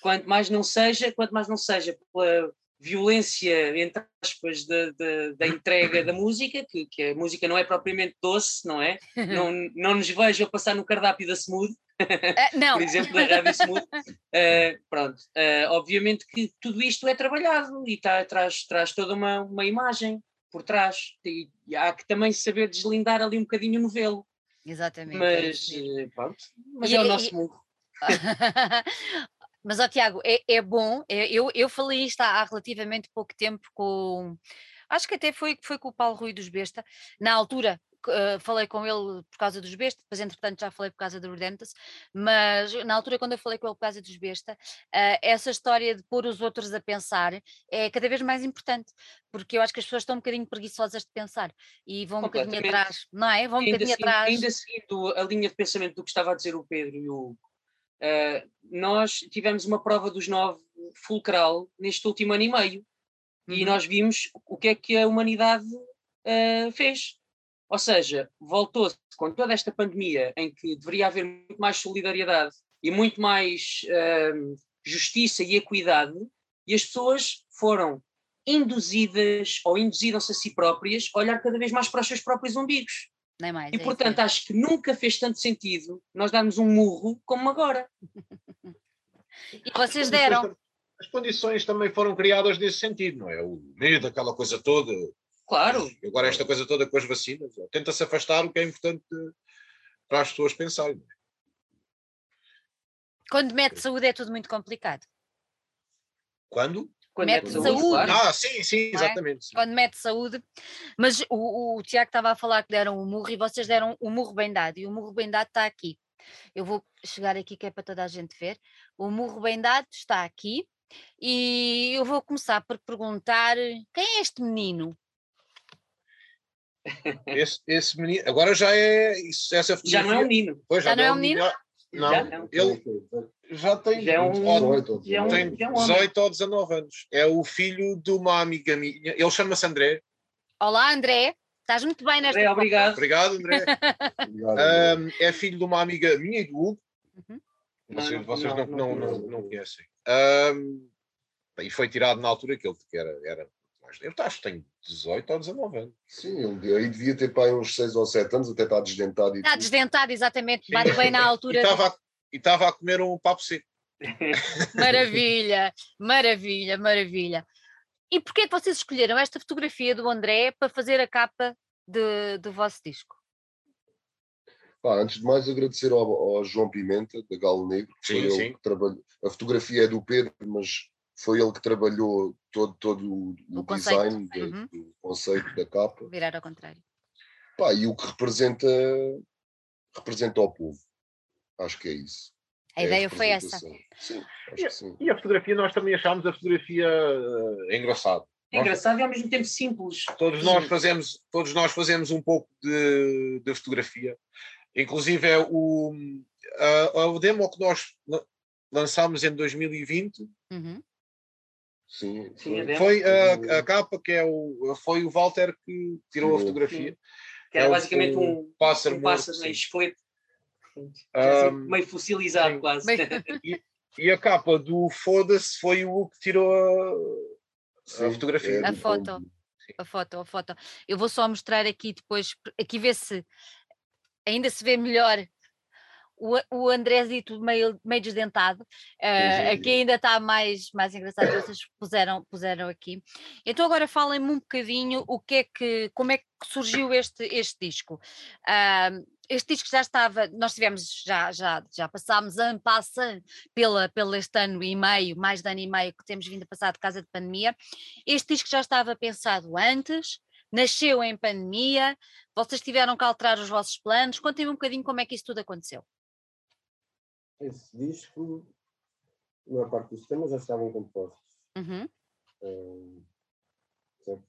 Speaker 5: quanto mais não seja, quanto mais não seja pela violência, entre aspas, da, da, da entrega da música, que, que, a música não é propriamente doce, não é? Não, não nos vejo a passar no cardápio da Smooth,
Speaker 1: uh, não.
Speaker 5: por exemplo, da Rádio Smooth. Uh, pronto, uh, obviamente que tudo isto é trabalhado e tá, traz, traz toda uma, uma imagem por trás, e, e há que também saber deslindar ali um bocadinho o novelo.
Speaker 1: Exatamente.
Speaker 5: Mas, é pronto, mas e, é o nosso mundo.
Speaker 1: Mas, ó, Tiago, é, é bom. É, eu, eu falei isto há, há, relativamente pouco tempo com. Acho que até foi, foi com o Paulo Rui dos Besta. Na altura, Uh, falei com ele por causa dos Besta, depois entretanto já falei por causa do Redemptus, mas na altura quando eu falei com ele por causa dos Besta, uh, essa história de pôr os outros a pensar é cada vez mais importante, porque eu acho que as pessoas estão um bocadinho preguiçosas de pensar e vão um bocadinho atrás, não é? Vão um bocadinho atrás.
Speaker 5: Ainda seguindo a linha de pensamento do que estava a dizer o Pedro e o Uh, nós tivemos uma prova dos nove fulcral neste último ano e meio uhum. e nós vimos o que é que a humanidade uh, fez. Ou seja, voltou-se com toda esta pandemia em que deveria haver muito mais solidariedade e muito mais uh, justiça e equidade, e as pessoas foram induzidas ou induziram-se a si próprias a olhar cada vez mais para os seus próprios umbigos.
Speaker 1: Nem mais,
Speaker 5: e
Speaker 1: é
Speaker 5: portanto acho que nunca fez tanto sentido nós darmos um murro como agora.
Speaker 1: e vocês deram.
Speaker 2: As condições também foram criadas nesse sentido, não é? O medo, aquela coisa toda.
Speaker 5: Claro.
Speaker 2: Agora esta coisa toda com as vacinas. Tenta-se afastar o que é importante para as pessoas pensarem. É?
Speaker 1: Quando mete saúde é tudo muito complicado.
Speaker 2: Quando?
Speaker 5: Quando
Speaker 1: mete saúde. saúde.
Speaker 2: Ah, sim, sim, é? exatamente.
Speaker 1: É? Quando mete saúde. Mas o, o Tiago estava a falar que deram o um murro e vocês deram o um murro bem dado. E o murro bem dado está aqui. Eu vou chegar aqui que é para toda a gente ver. O murro bem dado está aqui. E eu vou começar por perguntar quem é este menino?
Speaker 2: Esse, esse menino, agora já é isso, essa
Speaker 5: fotografia. Já não é um menino.
Speaker 1: Pois, já, já não é um menino?
Speaker 2: Não, não. ele já tem,
Speaker 5: já é um,
Speaker 2: 18, já é um, tem 18 ou 19 anos. É o filho de uma amiga minha. Ele chama-se André.
Speaker 1: Olá, André. Estás muito bem nesta
Speaker 5: André, obrigado.
Speaker 2: Obrigado, André. obrigado, um, é filho de uma amiga minha e do Hugo. Uhum. Vocês, vocês não, não, não, não, conhecem. Um, e foi tirado na altura que ele era, era eu acho que tem 18 ou 19 anos.
Speaker 3: Sim, ele aí devia ter pai uns 6 ou 7 anos, até está desdentado.
Speaker 1: está tudo. desdentado, exatamente, bate bem na altura.
Speaker 2: E estava a, comer um papo seco.
Speaker 1: maravilha, maravilha, maravilha. E porquê é que vocês escolheram esta fotografia do André para fazer a capa de, do vosso disco?
Speaker 3: Pá, antes de mais agradecer ao, ao, João Pimenta, da Galo Negro, que sim, foi sim. ele que trabalhou. A fotografia é do Pedro, mas foi ele que trabalhou todo, todo o, o, o design de, uhum. do conceito da capa.
Speaker 1: Virar ao contrário.
Speaker 3: Pá, e o que representa, representa ao povo. Acho que é isso.
Speaker 1: A é ideia a foi essa.
Speaker 3: Sim,
Speaker 2: e, sim. e, a fotografia, nós também achámos a fotografia uh, engraçado.
Speaker 5: É engraçado e ao mesmo tempo simples.
Speaker 2: Todos nós fazemos, todos nós fazemos um pouco de, de fotografia. Inclusive é o, a, a demo que nós lançámos em 2020. Uhum.
Speaker 3: Sim,
Speaker 2: foi, foi a, a, capa que é o, foi o Walter que tirou sim, a fotografia. Sim.
Speaker 5: Que era é basicamente o, um pássaro, um pássaro em esqueleto. Um, meio fossilizado sim. quase.
Speaker 2: E, e, a capa do Foda-se foi o que tirou a, a fotografia.
Speaker 1: É a foto. A foto, a foto. Eu vou só mostrar aqui depois, aqui ver se ainda se vê melhor o, o Andrésito meio, meio desdentado, uh, aqui ainda está mais, mais engraçado, vocês puseram, puseram aqui. Então agora falem-me um bocadinho o que é que, como é que surgiu este, este disco. Uh, este disco já estava, nós tivemos, já, já, já passámos ano passando pela, pelo este ano e meio, mais de ano e meio que temos vindo a passar de casa de pandemia. Este disco já estava pensado antes, nasceu em pandemia, vocês tiveram que alterar os vossos planos. Contem-me um bocadinho como é que isso tudo aconteceu.
Speaker 4: Esse disco, a maior parte dos temas já estavam compostos. Uhum. Um,
Speaker 5: certo?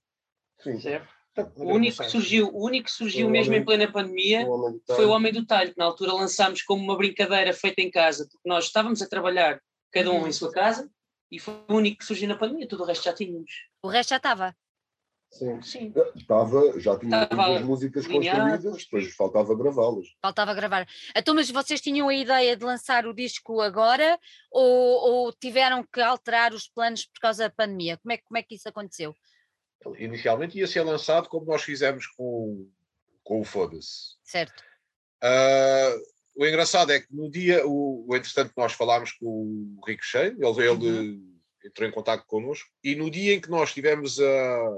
Speaker 5: Sim. Certo. O único que surgiu, o único que surgiu mesmo homem, em plena pandemia o foi o Homem do Talho, que na altura lançámos como uma brincadeira feita em casa, porque nós estávamos a trabalhar, cada um em sua casa, e foi o único que surgiu na pandemia, tudo o resto já tínhamos.
Speaker 1: O resto já estava.
Speaker 3: Sim. Sim. Estava, já tinha as músicas construídas, depois faltava gravá-las.
Speaker 1: Faltava gravar. Então, mas vocês tinham a ideia de lançar o disco agora ou, ou, tiveram que alterar os planos por causa da pandemia? Como é, como é que isso aconteceu?
Speaker 2: Inicialmente ia ser lançado como nós fizemos com, com o Foda-se.
Speaker 1: Certo.
Speaker 2: Uh, o engraçado é que no dia, o, o entretanto, nós falámos com o Rico Cheio, ele, ele uhum. entrou em contato connosco, e no dia em que nós tivemos a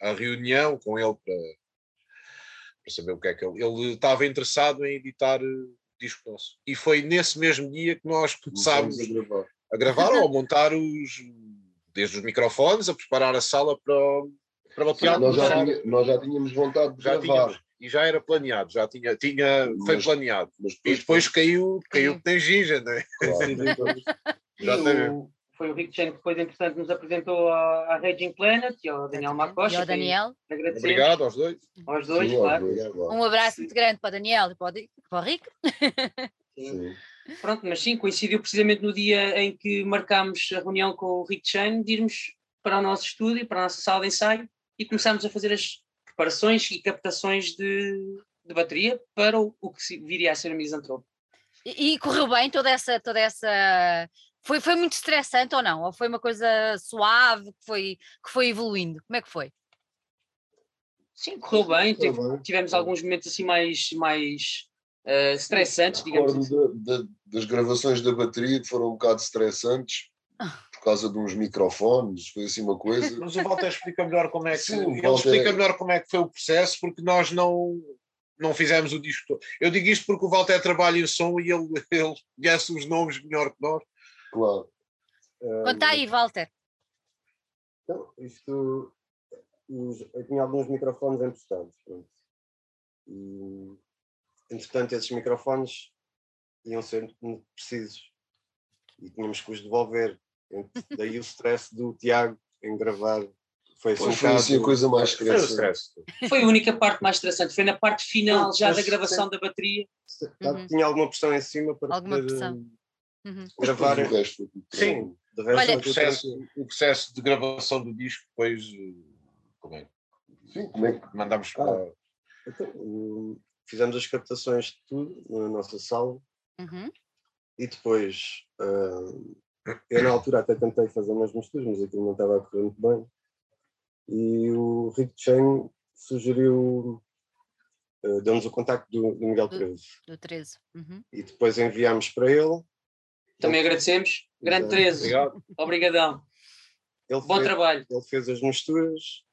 Speaker 2: a reunião com ele para, para saber o que é que ele. Ele estava interessado em editar uh, disco nosso. E foi nesse mesmo dia que nós começámos a gravar, a gravar ou a montar os. desde os microfones, a preparar a sala para, para
Speaker 3: batear. Nós, já tinha, nós já tínhamos vontade de já gravar. Tínhamos,
Speaker 2: e já era planeado, já tinha, tinha mas, foi planeado. Mas depois, e depois caiu, caiu que tem ginja, não é? Claro.
Speaker 5: já o, foi o Rick Chen que depois, entretanto, nos apresentou à, à Raging Planet e ao Daniel Macosta.
Speaker 1: E ao Daniel.
Speaker 2: Obrigado aos dois.
Speaker 5: Aos dois, Sim, claro. Dois,
Speaker 1: claro. Um abraço muito grande para o Daniel e para o, para o Rick.
Speaker 5: Sim. Pronto, mas sim, coincidiu precisamente no dia em que marcámos a reunião com o Rick Chen de irmos para o nosso estúdio, para a nossa sala de ensaio e começámos a fazer as preparações e captações de, de bateria para o, o que viria a ser a Misantrope.
Speaker 1: E, e correu bem toda essa, toda essa foi, foi muito estressante ou não? Ou foi uma coisa suave que foi, que foi evoluindo? Como é que foi?
Speaker 5: Sim, correu bem. bem. Tivemos alguns momentos assim mais, mais uh, estressantes, digamos assim.
Speaker 3: De, de, das gravações da bateria que foram um bocado estressantes por causa de uns microfones, foi assim uma coisa.
Speaker 2: Mas o Walter explica melhor como é que Sim, ele Walter... explica melhor como é que foi o processo, porque nós não não fizemos o disco todo. Eu digo isto porque o Walter trabalha em som e ele, ele conhece os nomes melhor que nós.
Speaker 3: Claro.
Speaker 1: Conta aí, Walter.
Speaker 4: Então, isto. eu tinha alguns microfones emprestados. E, entretanto, esses microfones iam ser muito precisos e tínhamos que os devolver. Daí o stress do Tiago em gravar. Foi, assim,
Speaker 3: foi assim a coisa mais
Speaker 5: estressante. Foi a única parte mais estressante. Foi na parte final já da gravação da bateria.
Speaker 4: Uhum. Tinha alguma pressão em cima para
Speaker 1: alguma poder, pressão.
Speaker 3: Uhum. Gravar o resto.
Speaker 2: Sim, de resto, Olha, o, processo, o processo de gravação do disco, depois. Eh, como é?
Speaker 3: Sim, como é
Speaker 2: que mandamos ah, para.
Speaker 4: Então, fizemos as captações de tudo na nossa sala uhum. e depois. Uh, eu, na altura, até tentei fazer umas misturas, mas aquilo não estava a correr muito bem. E o Rick Chen sugeriu Uh, deu-nos o contacto do, do Miguel
Speaker 1: do,
Speaker 4: 13.
Speaker 1: Do 13. Uhum.
Speaker 4: E depois enviámos para ele
Speaker 5: também agradecemos. Grande 13. Obrigado. Obrigadão. Ele Bom
Speaker 4: fez,
Speaker 5: trabalho.
Speaker 4: Ele fez as misturas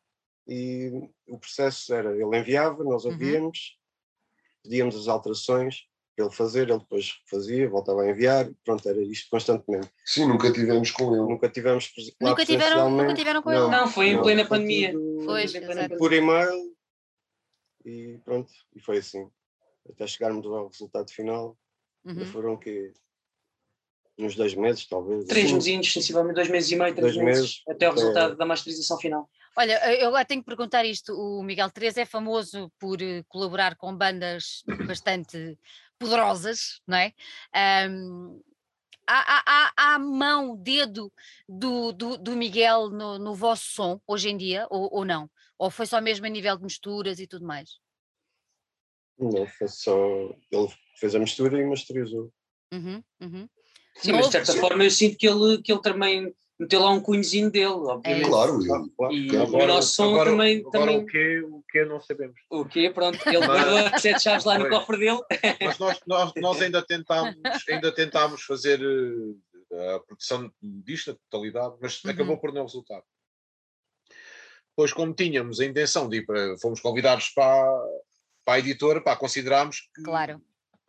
Speaker 4: e o processo era, ele enviava, nós uhum. ouvíamos, uhum. pedíamos as alterações ele fazer, ele depois fazia, voltava a enviar, pronto, era isto constantemente.
Speaker 3: Sim, nunca tivemos com ele.
Speaker 4: Nunca tivemos
Speaker 1: nunca tiveram, nunca tiveram com
Speaker 5: não,
Speaker 1: ele.
Speaker 5: Não, foi em não, plena pandemia.
Speaker 1: Foi,
Speaker 4: por e-mail e pronto, e foi assim. Até chegarmos ao resultado final, uhum. foram que uns dois meses, talvez.
Speaker 5: Três mesinhos, sensivelmente dois meses e meio, três meses, meses, até o resultado é... da masterização final.
Speaker 1: Olha, eu agora tenho que perguntar isto. O Miguel Teresa é famoso por eh, colaborar com bandas bastante poderosas, não é? Um, há, há, há, mão, dedo do, do, do Miguel no, no, vosso som hoje em dia, ou, ou não? Ou foi só mesmo a nível de misturas e tudo mais?
Speaker 4: Não, foi só. Ele fez a mistura e masterizou.
Speaker 1: Uhum, uhum.
Speaker 5: Sim, mas de certa forma eu sinto que ele, que ele também meteu lá um cunhozinho dele, obviamente.
Speaker 3: É. Claro,
Speaker 5: e, e agora, o nosso som agora, também.
Speaker 2: Agora
Speaker 5: também...
Speaker 2: O que o que não sabemos.
Speaker 5: O que pronto, ele guardou as sete chaves lá no cofre dele.
Speaker 2: Mas nós, nós, nós ainda, tentámos, ainda tentámos fazer eh, a produção disto na totalidade, mas uhum. acabou por não resultar. Pois, como tínhamos a intenção de ir para. fomos convidados para, para a editora, para considerarmos que.
Speaker 1: Claro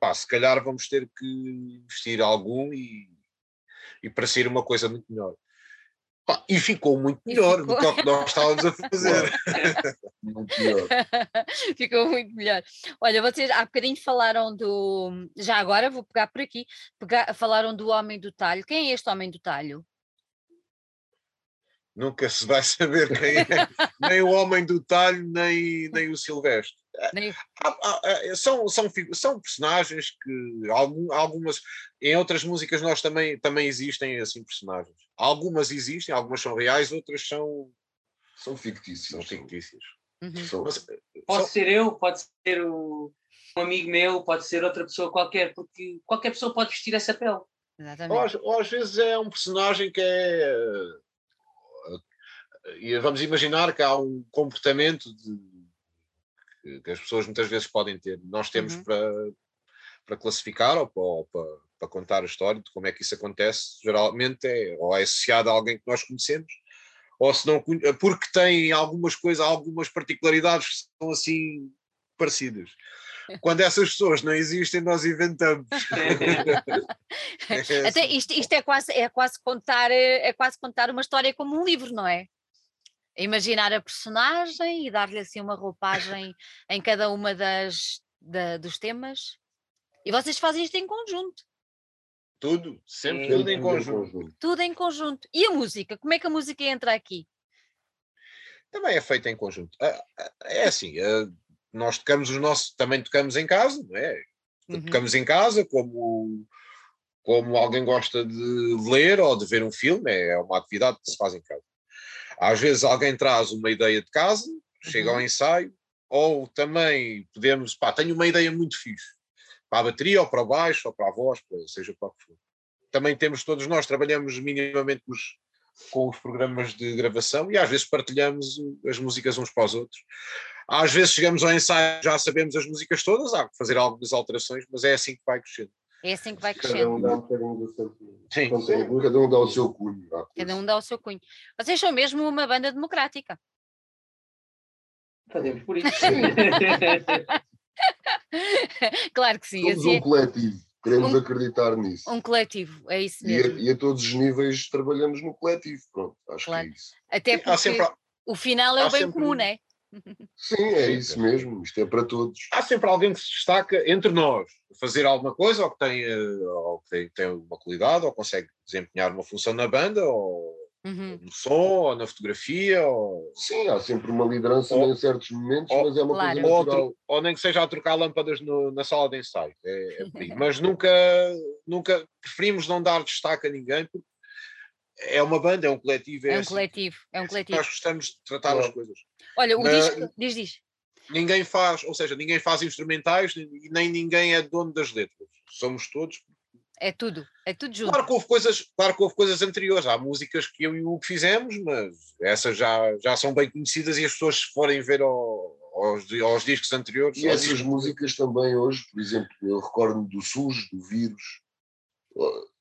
Speaker 2: pá, se calhar vamos ter que investir algum e, e para ser uma coisa muito melhor. E ficou muito melhor ficou... do que nós estávamos a fazer.
Speaker 3: muito melhor.
Speaker 1: ficou muito melhor. Olha, vocês há bocadinho falaram do. Já agora vou pegar por aqui. Pegar, falaram do Homem do Talho. Quem é este Homem do Talho?
Speaker 2: Nunca se vai saber quem é, nem o Homem do Talho, nem, nem o Silvestre. São, são, são personagens que algumas em outras músicas nós também, também existem assim personagens. Algumas existem, algumas são reais, outras são
Speaker 3: são fictícias.
Speaker 2: São fictícias.
Speaker 1: Uhum.
Speaker 5: Mas, pode são... ser eu, pode ser o, um amigo meu, pode ser outra pessoa qualquer, porque qualquer pessoa pode vestir essa pele.
Speaker 2: Ou, ou às vezes é um personagem que é. E vamos imaginar que há um comportamento de que, que, as pessoas muitas vezes podem ter. Nós temos uhum. para, para classificar ou para, ou para, para, contar a história de como é que isso acontece, geralmente é ou é associado a alguém que nós conhecemos, ou se não, porque tem algumas coisas, algumas particularidades que são assim parecidas. Quando essas pessoas não existem, nós inventamos.
Speaker 1: é Até isto, isto é, quase, é, quase contar, é quase contar uma história como um livro, não é? imaginar a personagem e dar-lhe assim uma roupagem em cada uma das da, dos temas. E vocês fazem isto em conjunto.
Speaker 2: Tudo, sempre tudo em conjunto.
Speaker 1: Tudo em conjunto. E a música? Como é que a música entra aqui?
Speaker 2: Também é feita em conjunto. Ah, ah, é assim, ah, nós tocamos os nossos, também tocamos em casa, não é? Uhum. Tocamos em casa como, como alguém gosta de ler ou de ver um filme, é uma atividade que se faz em casa. Às vezes alguém traz uma ideia de casa, chega uhum. ao ensaio, ou também podemos, pá, tenho uma ideia muito fixe, para a bateria, ou para o baixo, ou para a voz, seja para o que for. Também temos, todos nós trabalhamos minimamente os, com os programas de gravação e às vezes partilhamos as músicas uns para os outros. Às vezes chegamos ao ensaio, já sabemos as músicas todas, há que fazer algumas alterações, mas é assim que vai crescendo.
Speaker 1: É assim que vai crescendo. Cada um dá um bocadinho
Speaker 3: do seu cunho. Cada um dá o seu cunho.
Speaker 1: Cada um dá o seu cunho. Vocês são mesmo uma banda democrática.
Speaker 5: Fazemos por isso.
Speaker 1: claro que sim.
Speaker 3: Somos assim, um coletivo. Queremos um, acreditar nisso.
Speaker 1: Um coletivo, é isso mesmo.
Speaker 3: E a, e a, todos os níveis trabalhamos no coletivo. Pronto, acho claro. que é isso.
Speaker 1: Até porque sempre, o final é o bem sempre, comum, não é?
Speaker 3: Sim, é isso mesmo, isto é para todos.
Speaker 2: Há sempre alguém que se destaca entre nós, fazer alguma coisa, ou que tem, eh, ou que tem, tem uma qualidade, ou consegue desempenhar uma função na banda, ou uhum. no som, ou na fotografia. Ou...
Speaker 3: Sim, há sempre uma liderança ou, em certos momentos, ou, mas é uma claro. coisa natural.
Speaker 2: Ou, ou, nem que seja a trocar lâmpadas no, na sala de ensaio. É, é mas nunca, nunca preferimos não dar destaque a ninguém, porque é uma banda, é um coletivo.
Speaker 1: É, é um
Speaker 2: assim,
Speaker 1: coletivo, é um
Speaker 2: assim
Speaker 1: coletivo.
Speaker 2: Nós gostamos de tratar as coisas.
Speaker 1: Olha, o Mas, disco, diz, diz.
Speaker 2: Ninguém faz, ou seja, ninguém faz instrumentais, nem ninguém é dono das letras. Somos todos.
Speaker 1: É tudo, é tudo junto.
Speaker 2: Claro que houve coisas, claro que houve coisas anteriores. Há músicas que eu e o Hugo fizemos, mas essas já, já são bem conhecidas e as pessoas se forem ver ao, aos, aos discos anteriores.
Speaker 3: E essas discos... músicas também hoje, por exemplo, eu recordo do SUS, do Vírus,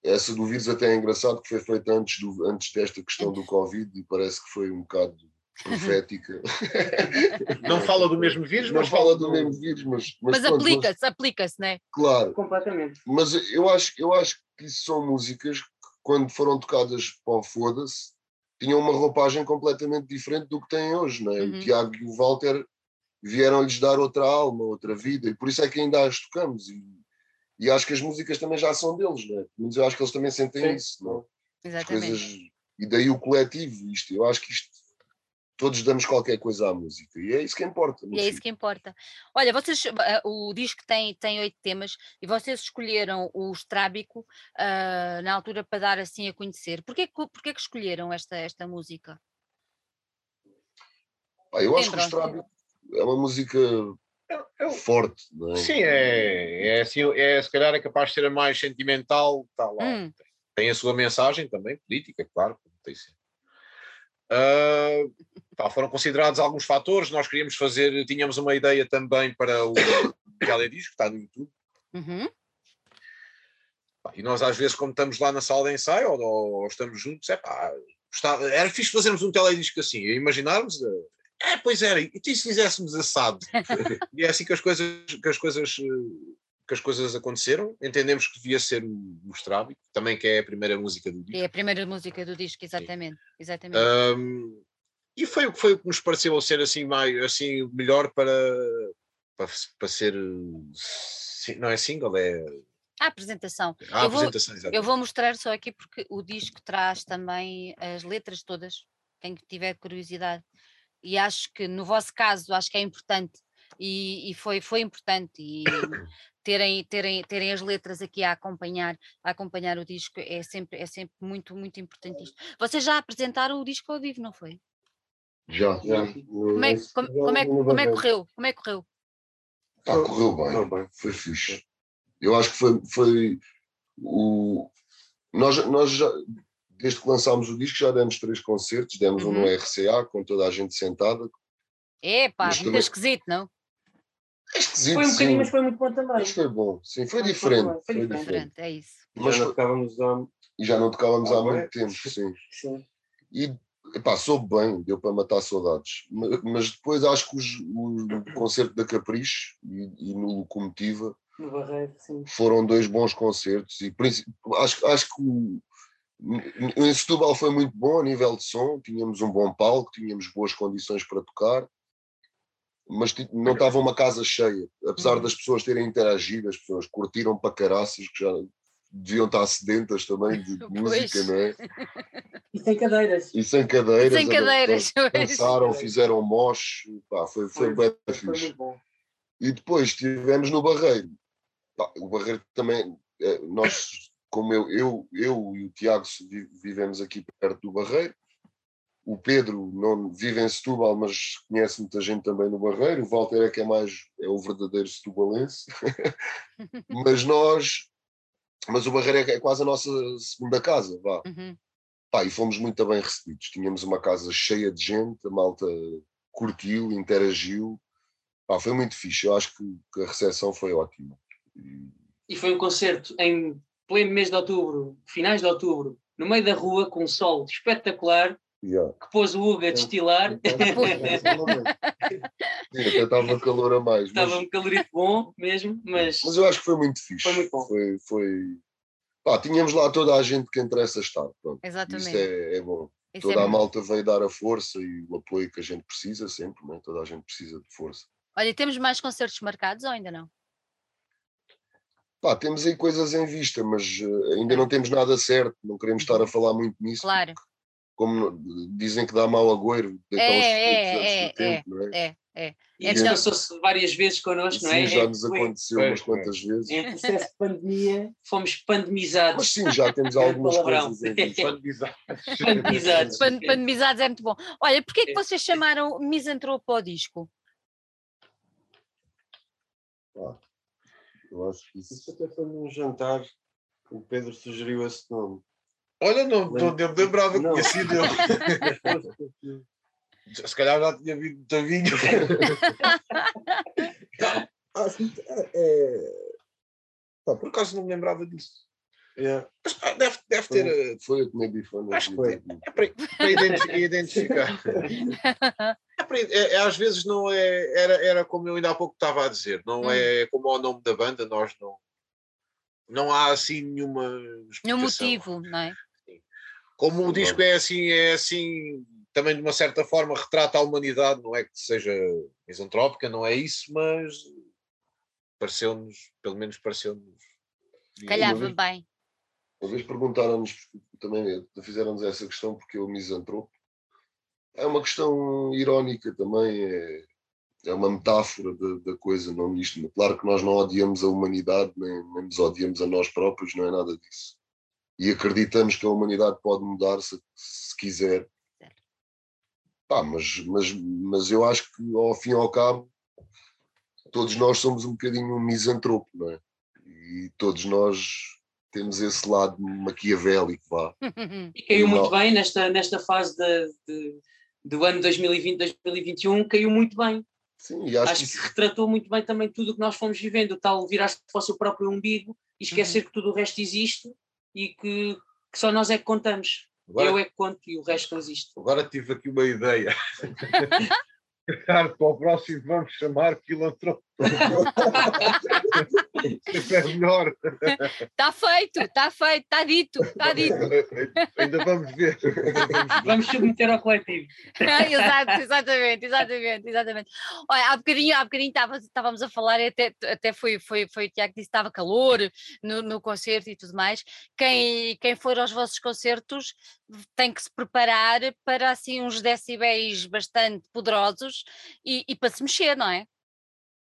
Speaker 3: essa do vírus até é engraçado que foi feita antes, do, antes desta questão do Covid e parece que foi um bocado profética.
Speaker 2: Não fala do mesmo vírus,
Speaker 3: não mas fala do, mesmo vírus, mas.
Speaker 1: Mas, mas aplica-se, aplica-se, não é?
Speaker 3: Claro.
Speaker 5: Completamente.
Speaker 3: Mas eu acho, eu acho que isso são músicas que, quando foram tocadas para o Foda-se, tinham uma roupagem completamente diferente do que têm hoje, não é? Uhum. O Tiago e o Walter vieram-lhes dar outra alma, outra vida, e por isso é que ainda as tocamos. E, e acho que as músicas também já são deles, não é? Mas eu acho que eles também sentem Sim. isso, não
Speaker 1: é? Exatamente. Coisas,
Speaker 3: e daí o coletivo, isto, eu acho que isto todos damos qualquer coisa à música e é isso que importa.
Speaker 1: E é isso que importa. Olha, vocês, eh, o disco tem, tem oito temas e vocês escolheram o Estrábico uh, na altura para dar assim a conhecer. Porquê, porquê que escolheram esta, esta música?
Speaker 3: Ah, eu acho que o Estrábico é uma música é, é, forte. É?
Speaker 2: Sim, é, é, assim, é, se calhar é capaz de ser a mais sentimental. Tá lá. Hum. Tem a sua mensagem também, política, claro, tem sempre. Uh, pá, foram considerados alguns fatores. Nós queríamos fazer, tínhamos uma ideia também para o Teledisco, que está no YouTube. Uhum. Pá, e nós, às vezes, como estamos lá na sala de ensaio ou, ou estamos juntos, é pá, gostava, era fixe fazermos um teledisco assim, e imaginarmos. É, pois era, e se fizéssemos assado? e é assim que as coisas, que as coisas que as coisas aconteceram, entendemos que devia ser o, o também que é a primeira música do disco.
Speaker 1: É a primeira música do disco, exatamente. exatamente.
Speaker 2: Um, e foi, foi o que nos pareceu ser assim, mais, assim melhor para, para, para ser, não é single, é...
Speaker 1: A apresentação.
Speaker 2: A eu, apresentação
Speaker 1: vou, eu vou mostrar só aqui porque o disco traz também as letras todas, quem tiver curiosidade. E acho que no vosso caso, acho que é importante e, e, foi, foi importante e terem, terem, terem as letras aqui a acompanhar, a acompanhar o disco é sempre, é sempre muito, muito importante isto. Vocês já apresentaram o disco ao vivo, não foi?
Speaker 3: Já, já.
Speaker 1: Como é, como, como, é, como é que correu? Como é que correu?
Speaker 3: Ah, correu bem, foi fixe. Eu acho que foi, foi o. Nós, nós já, desde que lançámos o disco, já demos três concertos, demos uhum. um no uhum. RCA com toda a gente sentada.
Speaker 1: É pá, muito também... esquisito, não?
Speaker 3: É esquisito.
Speaker 5: Foi um bocadinho, sim. mas foi muito bom também.
Speaker 3: Mas foi bom, sim, foi, diferente, foi,
Speaker 1: foi, diferente. diferente. É isso.
Speaker 4: Mas já não tocávamos há...
Speaker 3: E já não tocávamos há, há muito tempo, sim.
Speaker 5: sim.
Speaker 3: E epá, soube bem, deu para matar saudades. Mas depois acho que os, o concerto da Capricho e, e no Locomotiva
Speaker 5: no Barreiro,
Speaker 3: foram dois bons concertos. E acho, acho que o, em Setúbal foi muito bom a nível de som, tínhamos um bom palco, tínhamos boas condições para tocar mas não estava uma casa cheia, apesar uhum. das pessoas terem interagido, as pessoas curtiram para caraças, que já deviam estar sedentas também de música, não é?
Speaker 5: E sem cadeiras.
Speaker 3: E sem cadeiras.
Speaker 1: sem cadeiras.
Speaker 3: Dançaram, fizeram mosh, pá, foi, foi, foi bem fixe. E depois tivemos no Barreiro. Pá, o Barreiro também, é, nós, como eu, eu, eu e o Tiago vivemos aqui perto do Barreiro, o Pedro não vive em Setúbal, mas conhece muita gente também no Barreiro. O Walter é que é mais é o verdadeiro setubalense. mas nós, mas o Barreiro é, é, quase a nossa segunda casa, vá. Uhum. Pá, e fomos muito bem recebidos. Tínhamos uma casa cheia de gente, a malta curtiu, interagiu. Pá, foi muito fixe. Eu acho que, que a recepção foi ótima.
Speaker 5: E... e foi um concerto em pleno mês de outubro, finais de outubro, no meio da rua, com um sol espetacular Yeah. que pôs o Hugo a destilar.
Speaker 3: Sim, até estava calor a mais.
Speaker 5: Estava mas... um calorito bom mesmo, mas.
Speaker 3: Mas eu acho que foi muito fixe.
Speaker 5: Foi muito bom.
Speaker 3: Foi, foi... Pá, tínhamos lá toda a gente que interessa estar. Pronto.
Speaker 1: Exatamente.
Speaker 3: Isso é, é bom. Isso toda é a malta veio dar a força e o apoio que a gente precisa sempre, né? toda a gente precisa de força.
Speaker 1: Olha, temos mais concertos marcados ou ainda não?
Speaker 3: Pá, temos aí coisas em vista, mas uh, ainda não temos nada certo, não queremos estar a falar muito nisso.
Speaker 1: Claro.
Speaker 3: Como dizem que dá mau agouro,
Speaker 1: é, é, é, tempo, não é? É, é.
Speaker 5: E isso passou-se várias vezes connosco,
Speaker 3: sim,
Speaker 5: não é?
Speaker 3: Sim, já nos aconteceu umas quantas vezes.
Speaker 5: Em processo de pandemia, fomos pandemizados.
Speaker 3: Mas sim, já temos algumas coisas.
Speaker 5: Pandemizados. pandemizados.
Speaker 1: pandemizados é muito bom. Olha, porquê é que vocês chamaram Misantropo ao disco?
Speaker 3: Ah, eu acho que isso...
Speaker 4: isso até foi num jantar. O Pedro sugeriu esse nome.
Speaker 2: Olha, não, não eu lembrava que tinha sido eu. Se calhar já tinha vindo de vinho.
Speaker 3: ah, é, é...
Speaker 2: Ah, por acaso não me lembrava disso.
Speaker 3: É.
Speaker 2: Mas, deve, deve ter.
Speaker 3: Foi, foi eu que me vi, foi.
Speaker 2: Acho que foi. É para, para identificar. É para, é, é, às vezes não é. Era, era como eu ainda há pouco estava a dizer, não hum. é como o nome da banda, nós não. Não há assim nenhuma.
Speaker 1: Nenhum motivo, não é?
Speaker 2: Como o disco é assim, é assim, também de uma certa forma retrata a humanidade, não é que seja misantrópica, não é isso, mas pareceu-nos, pelo menos pareceu-nos
Speaker 1: Calhava bem.
Speaker 3: Uma vez perguntaram-nos, também fizeram-nos essa questão porque eu misantropo. É uma questão irónica também, é, é uma metáfora da, da coisa, não isto. Claro que nós não odiamos a humanidade, nem, nem nos odiamos a nós próprios, não é nada disso. E acreditamos que a humanidade pode mudar se, se quiser. Pá, mas, mas, mas eu acho que ao fim e ao cabo todos nós somos um bocadinho um misantropo, não é? E todos nós temos esse lado maquiavélico, vá.
Speaker 5: E caiu muito bem nesta, nesta fase de, de, do ano 2020-2021, caiu muito bem.
Speaker 3: Sim, e acho,
Speaker 5: acho que, que, retratou muito bem também tudo o que nós fomos vivendo, o tal virar-se para o seu próprio umbigo e esquecer uhum. que tudo o resto existe e que, que, só nós é que contamos. Agora, Eu é que conto e o resto não existe.
Speaker 2: Agora tive aqui uma ideia. Ricardo, para o próximo vamos chamar Quilantropo. É melhor.
Speaker 1: Está feito, está feito, está dito, está dito.
Speaker 2: Ainda vamos ver.
Speaker 5: Vamos submeter ao coletivo.
Speaker 1: Exato, exatamente, exatamente, exatamente. Olha, há bocadinho, há bocadinho estávamos a falar, e até, até foi, foi, foi o Tiago que disse que estava calor no, no concerto e tudo mais. Quem, quem for aos vossos concertos tem que se preparar para assim uns decibéis bastante poderosos e, e para se mexer, não é?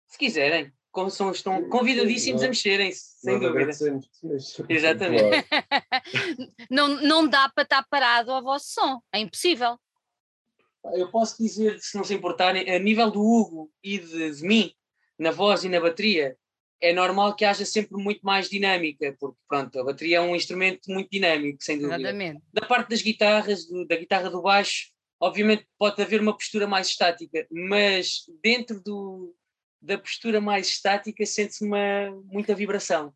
Speaker 5: Se quiserem, são, estão convidadíssimos a mexerem-se, sem dúvida. Exatamente.
Speaker 1: não, não dá para estar parado ao vosso som, é impossível.
Speaker 5: Eu posso dizer, se não se importarem, a nível do Hugo e de, de mim, na voz e na bateria, é normal que haja sempre muito mais dinâmica, porque pronto, a bateria é um instrumento muito dinâmico, sem dúvida.
Speaker 1: Exatamente.
Speaker 5: Da parte das guitarras, do, da guitarra do baixo, obviamente pode haver uma postura mais estática, mas dentro do, da postura mais estática sente-se uma, muita vibração.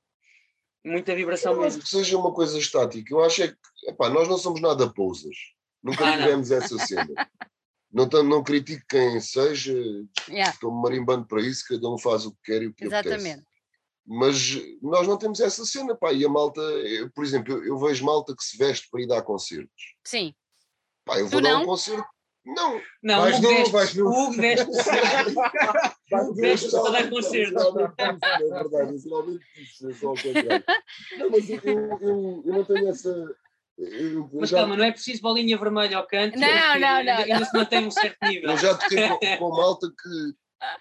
Speaker 5: Muita vibração
Speaker 3: eu
Speaker 5: mesmo.
Speaker 3: que seja uma coisa estática. Eu acho é que epá, nós não somos nada pousas. Nunca ah, tivemos não. essa cena. não, não critico quem seja, yeah. estou marimbando para isso, cada um faz o que quer e o que Exatamente. Apetece. Mas nós não temos essa cena, pá, e a malta, eu, por exemplo, eu, eu, vejo malta que se veste para ir dar concertos.
Speaker 1: Sim.
Speaker 3: Pá, eu vou tu dar não? um concerto não.
Speaker 5: Não,
Speaker 3: vais
Speaker 5: não, veste, vais no... O Hugo veste O veste para dar concerto.
Speaker 3: É verdade, geralmente isso é só ao contrário. Não, mas eu, eu, eu não tenho essa...
Speaker 5: Eu, mas já... calma, não é preciso bolinha vermelha ao canto.
Speaker 1: Não, não, não.
Speaker 5: Ainda não. se mantém um certo nível.
Speaker 3: Eu já toquei com, com malta que,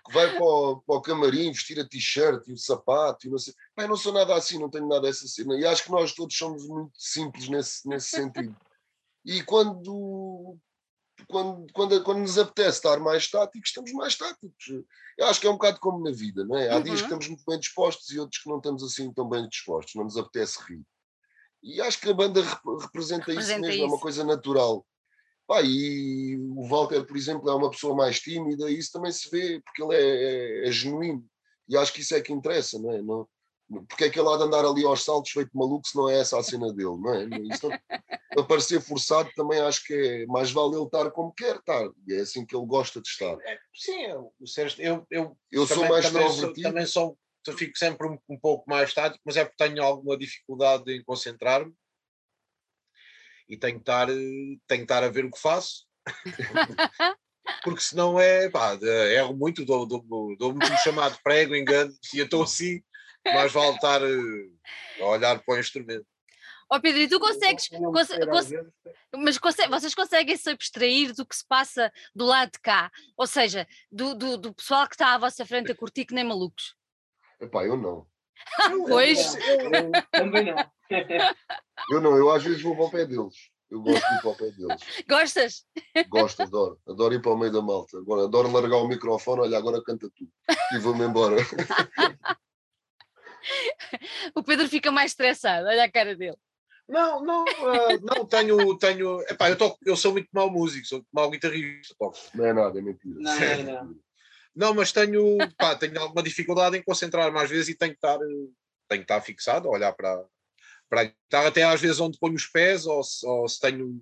Speaker 3: que vai para o, para o camarim vestir a t-shirt e o sapato e não sei. Pai, não sou nada assim, não tenho nada dessa cena. E acho que nós todos somos muito simples nesse, nesse sentido. E quando quando, quando, quando nos apetece estar mais estáticos, estamos mais estáticos. Eu acho que é um bocado como na vida, não é? Há uhum. dias que estamos muito bem dispostos e outros que não estamos assim tão bem dispostos, não nos apetece rir. E acho que a banda rep representa, representa, isso mesmo, isso. é uma coisa natural. Pá, e o Walter, por exemplo, é uma pessoa mais tímida e isso também se vê, porque ele é, é, é genuíno. E acho que isso é que interessa, não é? Não, porque é que ele há de andar ali aos saltos feito maluco se não é essa a cena dele, não é? Isso não, parecer forçado também acho que é mais vale ele estar como quer estar, e é assim que ele gosta de estar.
Speaker 2: É, sim, o Sérgio, eu, eu,
Speaker 3: eu também, sou mais também extrovertido.
Speaker 2: Sou, também sou, eu fico sempre um, um, pouco mais estático, mas é porque tenho alguma dificuldade em concentrar-me e tenho que estar, tenho que estar a ver o que faço. porque senão é, pá, erro muito, dou-me dou, dou, dou um chamado prego, engano, e eu estou assim, mais vale estar eh, a olhar para o instrumento.
Speaker 1: Ó oh, Pedro, e tu consegues, mas consegue, vocês conseguem se abstrair do que se passa do lado de cá, ou seja, do, do, do pessoal que está à vossa frente a curtir que nem malucos?
Speaker 3: Epá, eu não.
Speaker 1: pois.
Speaker 5: Eu, também não.
Speaker 3: eu não, eu às vezes vou para o pé deles. Eu gosto de ir para o pé deles.
Speaker 1: Gostas?
Speaker 3: Gosto, adoro. Adoro ir para o meio da malta. Agora, adoro largar o microfone, olha, agora canta tu. E vou-me embora.
Speaker 1: o Pedro fica mais estressado, olha a cara dele.
Speaker 2: Não, não, uh, não tenho, tenho. Epá, eu, toco, eu sou muito mau músico, sou muito mau guitarrista. Toco.
Speaker 3: Não é nada, é mentira.
Speaker 5: Não, é, não.
Speaker 2: não, mas tenho, pá, tenho alguma dificuldade em concentrar mais vezes e tenho que estar, tenho que estar fixado, a olhar para, para a guitarra, até às vezes onde ponho os pés, ou se, ou se tenho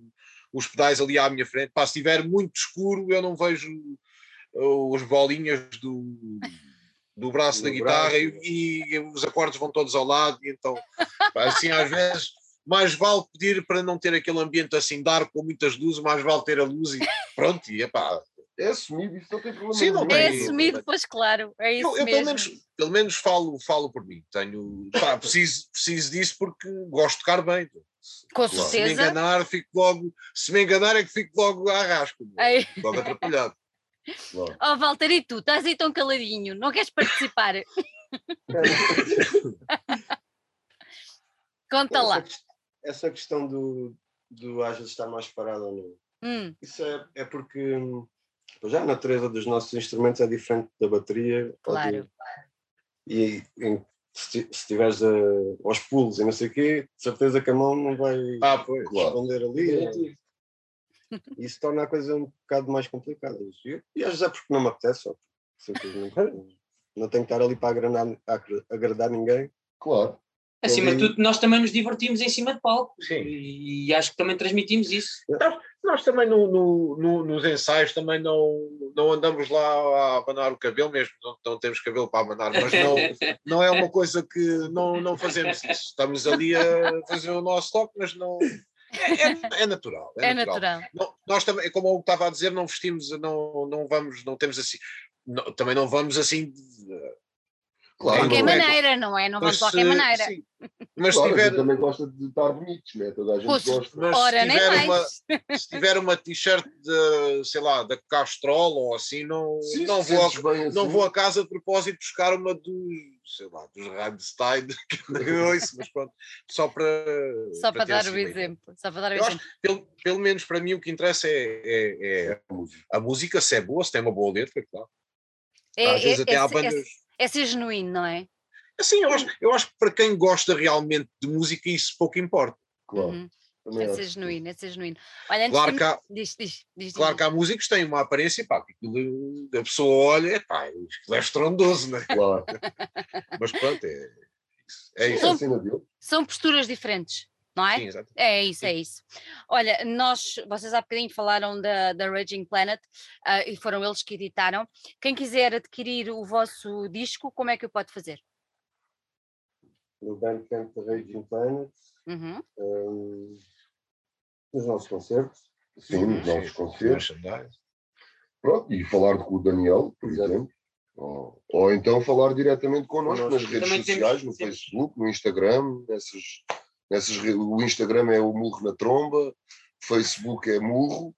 Speaker 2: os pedais ali à minha frente. Pá, se estiver muito escuro, eu não vejo os bolinhas do do braço da guitarra e, e, os acordes vão todos ao lado, e então, assim, às vezes, mais vale pedir para não ter aquele ambiente assim dar com muitas luzes, mais vale ter a luz e pronto, e epá,
Speaker 3: é assumido, isso não tem problema.
Speaker 2: Sim, não.
Speaker 1: É assumido, pois claro. É isso
Speaker 2: Eu, eu
Speaker 1: mesmo.
Speaker 2: pelo menos, pelo menos falo, falo por mim. Tenho, pá, preciso, preciso disso porque gosto de tocar bem.
Speaker 1: Com
Speaker 2: Se me
Speaker 1: certeza.
Speaker 2: enganar, fico logo. Se me enganar, é que fico logo a arrasco.
Speaker 1: Ei.
Speaker 2: Logo atrapalhado.
Speaker 1: Oh, Walter, e tu? Estás aí tão caladinho, não queres participar? Conta lá.
Speaker 4: Essa, essa questão do, do às vezes estar mais parado ou não.
Speaker 1: Hum,
Speaker 4: Isso é, é porque já a natureza dos nossos instrumentos é diferente da bateria. ou
Speaker 1: Claro.
Speaker 4: do- e em- se, ti- se estiveres a- aos pulos e não sei o quê, de certeza que a mão não vai
Speaker 2: Ah, pois.
Speaker 3: Claro.
Speaker 4: responder ali. Isso torna a coisa um bocado mais complicada. E, e às vezes é porque não me apetece, só. simplesmente. Não tenho que estar ali para agradar, agra- agradar ninguém.
Speaker 3: Claro.
Speaker 5: Acima de tudo, nós também nos divertimos em cima de palco.
Speaker 2: Sim.
Speaker 5: E, e acho que também transmitimos isso.
Speaker 2: Nós também no, no- no- nos ensaios também não, não andamos lá a abanar o cabelo, mesmo não, não temos cabelo para abanar, mas não, não é uma coisa que não, não fazemos isso. Estamos ali a fazer o nosso toque, mas não. É, é- é natural. É,
Speaker 1: é
Speaker 2: natural.
Speaker 1: natural.
Speaker 2: Não- nós também, como eu estava a dizer, não vestimos, não, não vamos, não temos assim. não- também não vamos assim.
Speaker 3: Claro.
Speaker 1: De qualquer
Speaker 2: não é-
Speaker 1: maneira, não é? Não vamos de qualquer
Speaker 2: eh,
Speaker 1: maneira.
Speaker 2: sim. Mas se
Speaker 3: Claro, a gente
Speaker 2: tiver,
Speaker 3: também gosta de estar bonitos, né? Toda a gente
Speaker 1: Pois,
Speaker 3: gosta.
Speaker 2: mas se
Speaker 1: Ora, nem
Speaker 2: tiver uma,
Speaker 1: mais.
Speaker 2: se tiver uma t-shirt de, sei lá, da Castrol ou assim, não,
Speaker 3: Sim,
Speaker 2: não,
Speaker 3: se
Speaker 2: vou, a, não
Speaker 3: assim.
Speaker 2: vou a casa de propósito buscar uma dos, sei lá, dos Rammstein, que eu ouço, mas pronto, só para.
Speaker 1: Só para
Speaker 2: ter
Speaker 1: dar o
Speaker 2: ideia.
Speaker 1: exemplo. Só para dar o
Speaker 2: Eu acho
Speaker 1: exemplo.
Speaker 2: Pelo, pelo menos para mim o que interessa é, é- é
Speaker 3: a música.
Speaker 2: a música, se é boa, se tem uma boa letra, claro.
Speaker 1: É,
Speaker 2: Às vezes
Speaker 1: é-
Speaker 2: até
Speaker 1: é
Speaker 2: há
Speaker 1: se-
Speaker 2: bandas.
Speaker 1: é- é ser genuíno, não é?
Speaker 2: Assim, eu acho, eu acho que para quem gosta realmente de música, isso pouco importa.
Speaker 3: Claro.
Speaker 1: Uhum. É ser genuíno, é ser genuíno. Olha, antes
Speaker 2: Claro
Speaker 1: de...
Speaker 2: que há,
Speaker 1: Diz, diz, diz.
Speaker 2: Claro
Speaker 1: diz.
Speaker 2: que há músicos que têm uma aparência, pá, que aquilo, a pessoa olha, é pá, é estrondoso, né?
Speaker 3: Claro.
Speaker 2: Mas pronto, é isso. É isso.
Speaker 3: É dele.
Speaker 1: São posturas diferentes, não é?
Speaker 2: Sim, exato.
Speaker 1: É isso, é isso. Olha, nós, vocês há bocadinho falaram da, da Raging Planet ah, e foram eles que editaram. Quem quiser adquirir o vosso disco, como é que o pode fazer?
Speaker 4: No Bandcamp da Raging Planet,
Speaker 1: Uhum.
Speaker 4: hum, nos nossos concertos.
Speaker 3: Sim,
Speaker 1: Uhum.
Speaker 3: nos nossos concertos.
Speaker 2: Merchandise.
Speaker 3: Pronto, e falar com o Daniel, por
Speaker 4: Exato.
Speaker 3: exemplo. Ou, ou então falar diretamente connosco nas redes
Speaker 5: Também temos-
Speaker 3: sociais, no
Speaker 5: temos-
Speaker 3: Facebook, no Instagram. Nessas, nessas, o Instagram é o Murro na Tromba, o Facebook é Murro,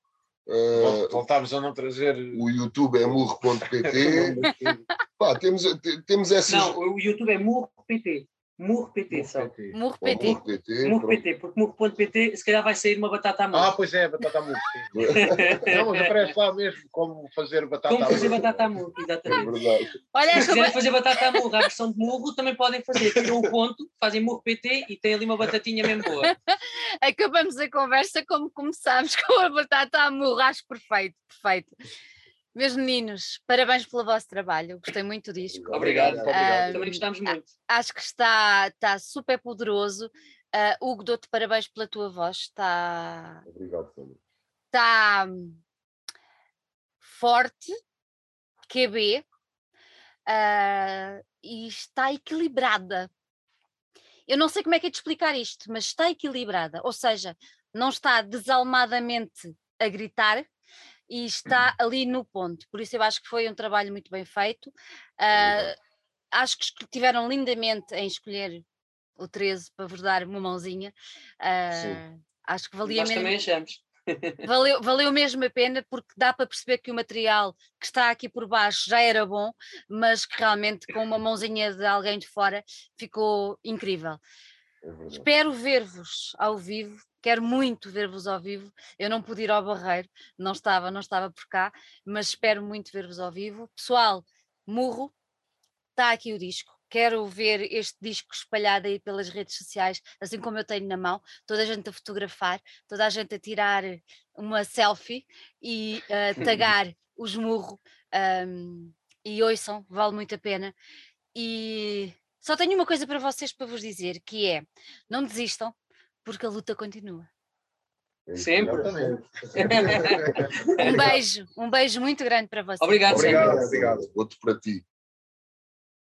Speaker 2: Vol- Voltámos a não trazer.
Speaker 3: o YouTube é murro.pt. Temos, te- temos essas.
Speaker 5: Não, o YouTube é Murro.pt. Murro.pt, só.
Speaker 1: Murro
Speaker 3: Ou
Speaker 1: PT.
Speaker 3: Murro.pt.
Speaker 5: Murro.pt, porque Murro.pt se calhar vai sair uma batata à
Speaker 2: Ah,
Speaker 5: murro.
Speaker 2: pois é, batata à murro. Não, mas aparece lá mesmo como fazer batata
Speaker 5: Como
Speaker 2: à
Speaker 5: fazer batata à murro,
Speaker 3: É
Speaker 5: exatamente.
Speaker 3: verdade.
Speaker 1: Olha,
Speaker 5: Se quiserem fazer batata à murro, a versão de murro, também podem fazer. Tiram o ponto, fazem murro.pt e tem ali uma batatinha mesmo boa.
Speaker 1: acabamos a conversa como começámos com a batata à murro. Acho perfeito, perfeito. Meus meninos, parabéns pelo vosso trabalho. Gostei muito do disco.
Speaker 5: Obrigado.
Speaker 1: Ah,
Speaker 5: Também gostámos muito.
Speaker 1: Acho que está, está super poderoso. Ah, Hugo, dou-te parabéns pela tua voz. Está,
Speaker 3: Obrigado, Sandra.
Speaker 1: está hum, forte, QB, ah, e está equilibrada. Eu não sei como é que é de explicar isto, mas está equilibrada, ou seja, não está desalmadamente a gritar e está ali no ponto. Por isso eu acho que foi um trabalho muito bem feito. Ah, acho que tiveram lindamente em escolher o 13 para vos dar uma mãozinha. Ah, acho que valia
Speaker 5: Nós
Speaker 1: mesmo
Speaker 5: também achamos.
Speaker 1: valeu, valeu mesmo a pena porque dá para perceber que o material que está aqui por baixo já era bom, mas que realmente com uma mãozinha de alguém de fora ficou incrível.
Speaker 3: É.
Speaker 1: Espero ver-vos ao vivo, quero muito ver-vos ao vivo. Eu não pude ir ao Barreiro, não estava, não estava por cá, mas espero muito ver-vos ao vivo. Pessoal, murro, está aqui o disco. Quero ver este disco espalhado aí pelas redes sociais, assim como eu tenho na mão, toda a gente a fotografar, toda a gente a tirar uma selfie e a tagar os murro. um, e ouçam, vale muito a pena. E só tenho uma coisa para vocês para vos dizer, que é não desistam, porque a luta continua.
Speaker 3: É.
Speaker 5: Sempre.
Speaker 1: Um beijo, um beijo muito grande para vocês.
Speaker 5: Obrigado, sempre.
Speaker 2: Obrigado, obrigado.
Speaker 3: Outro para ti.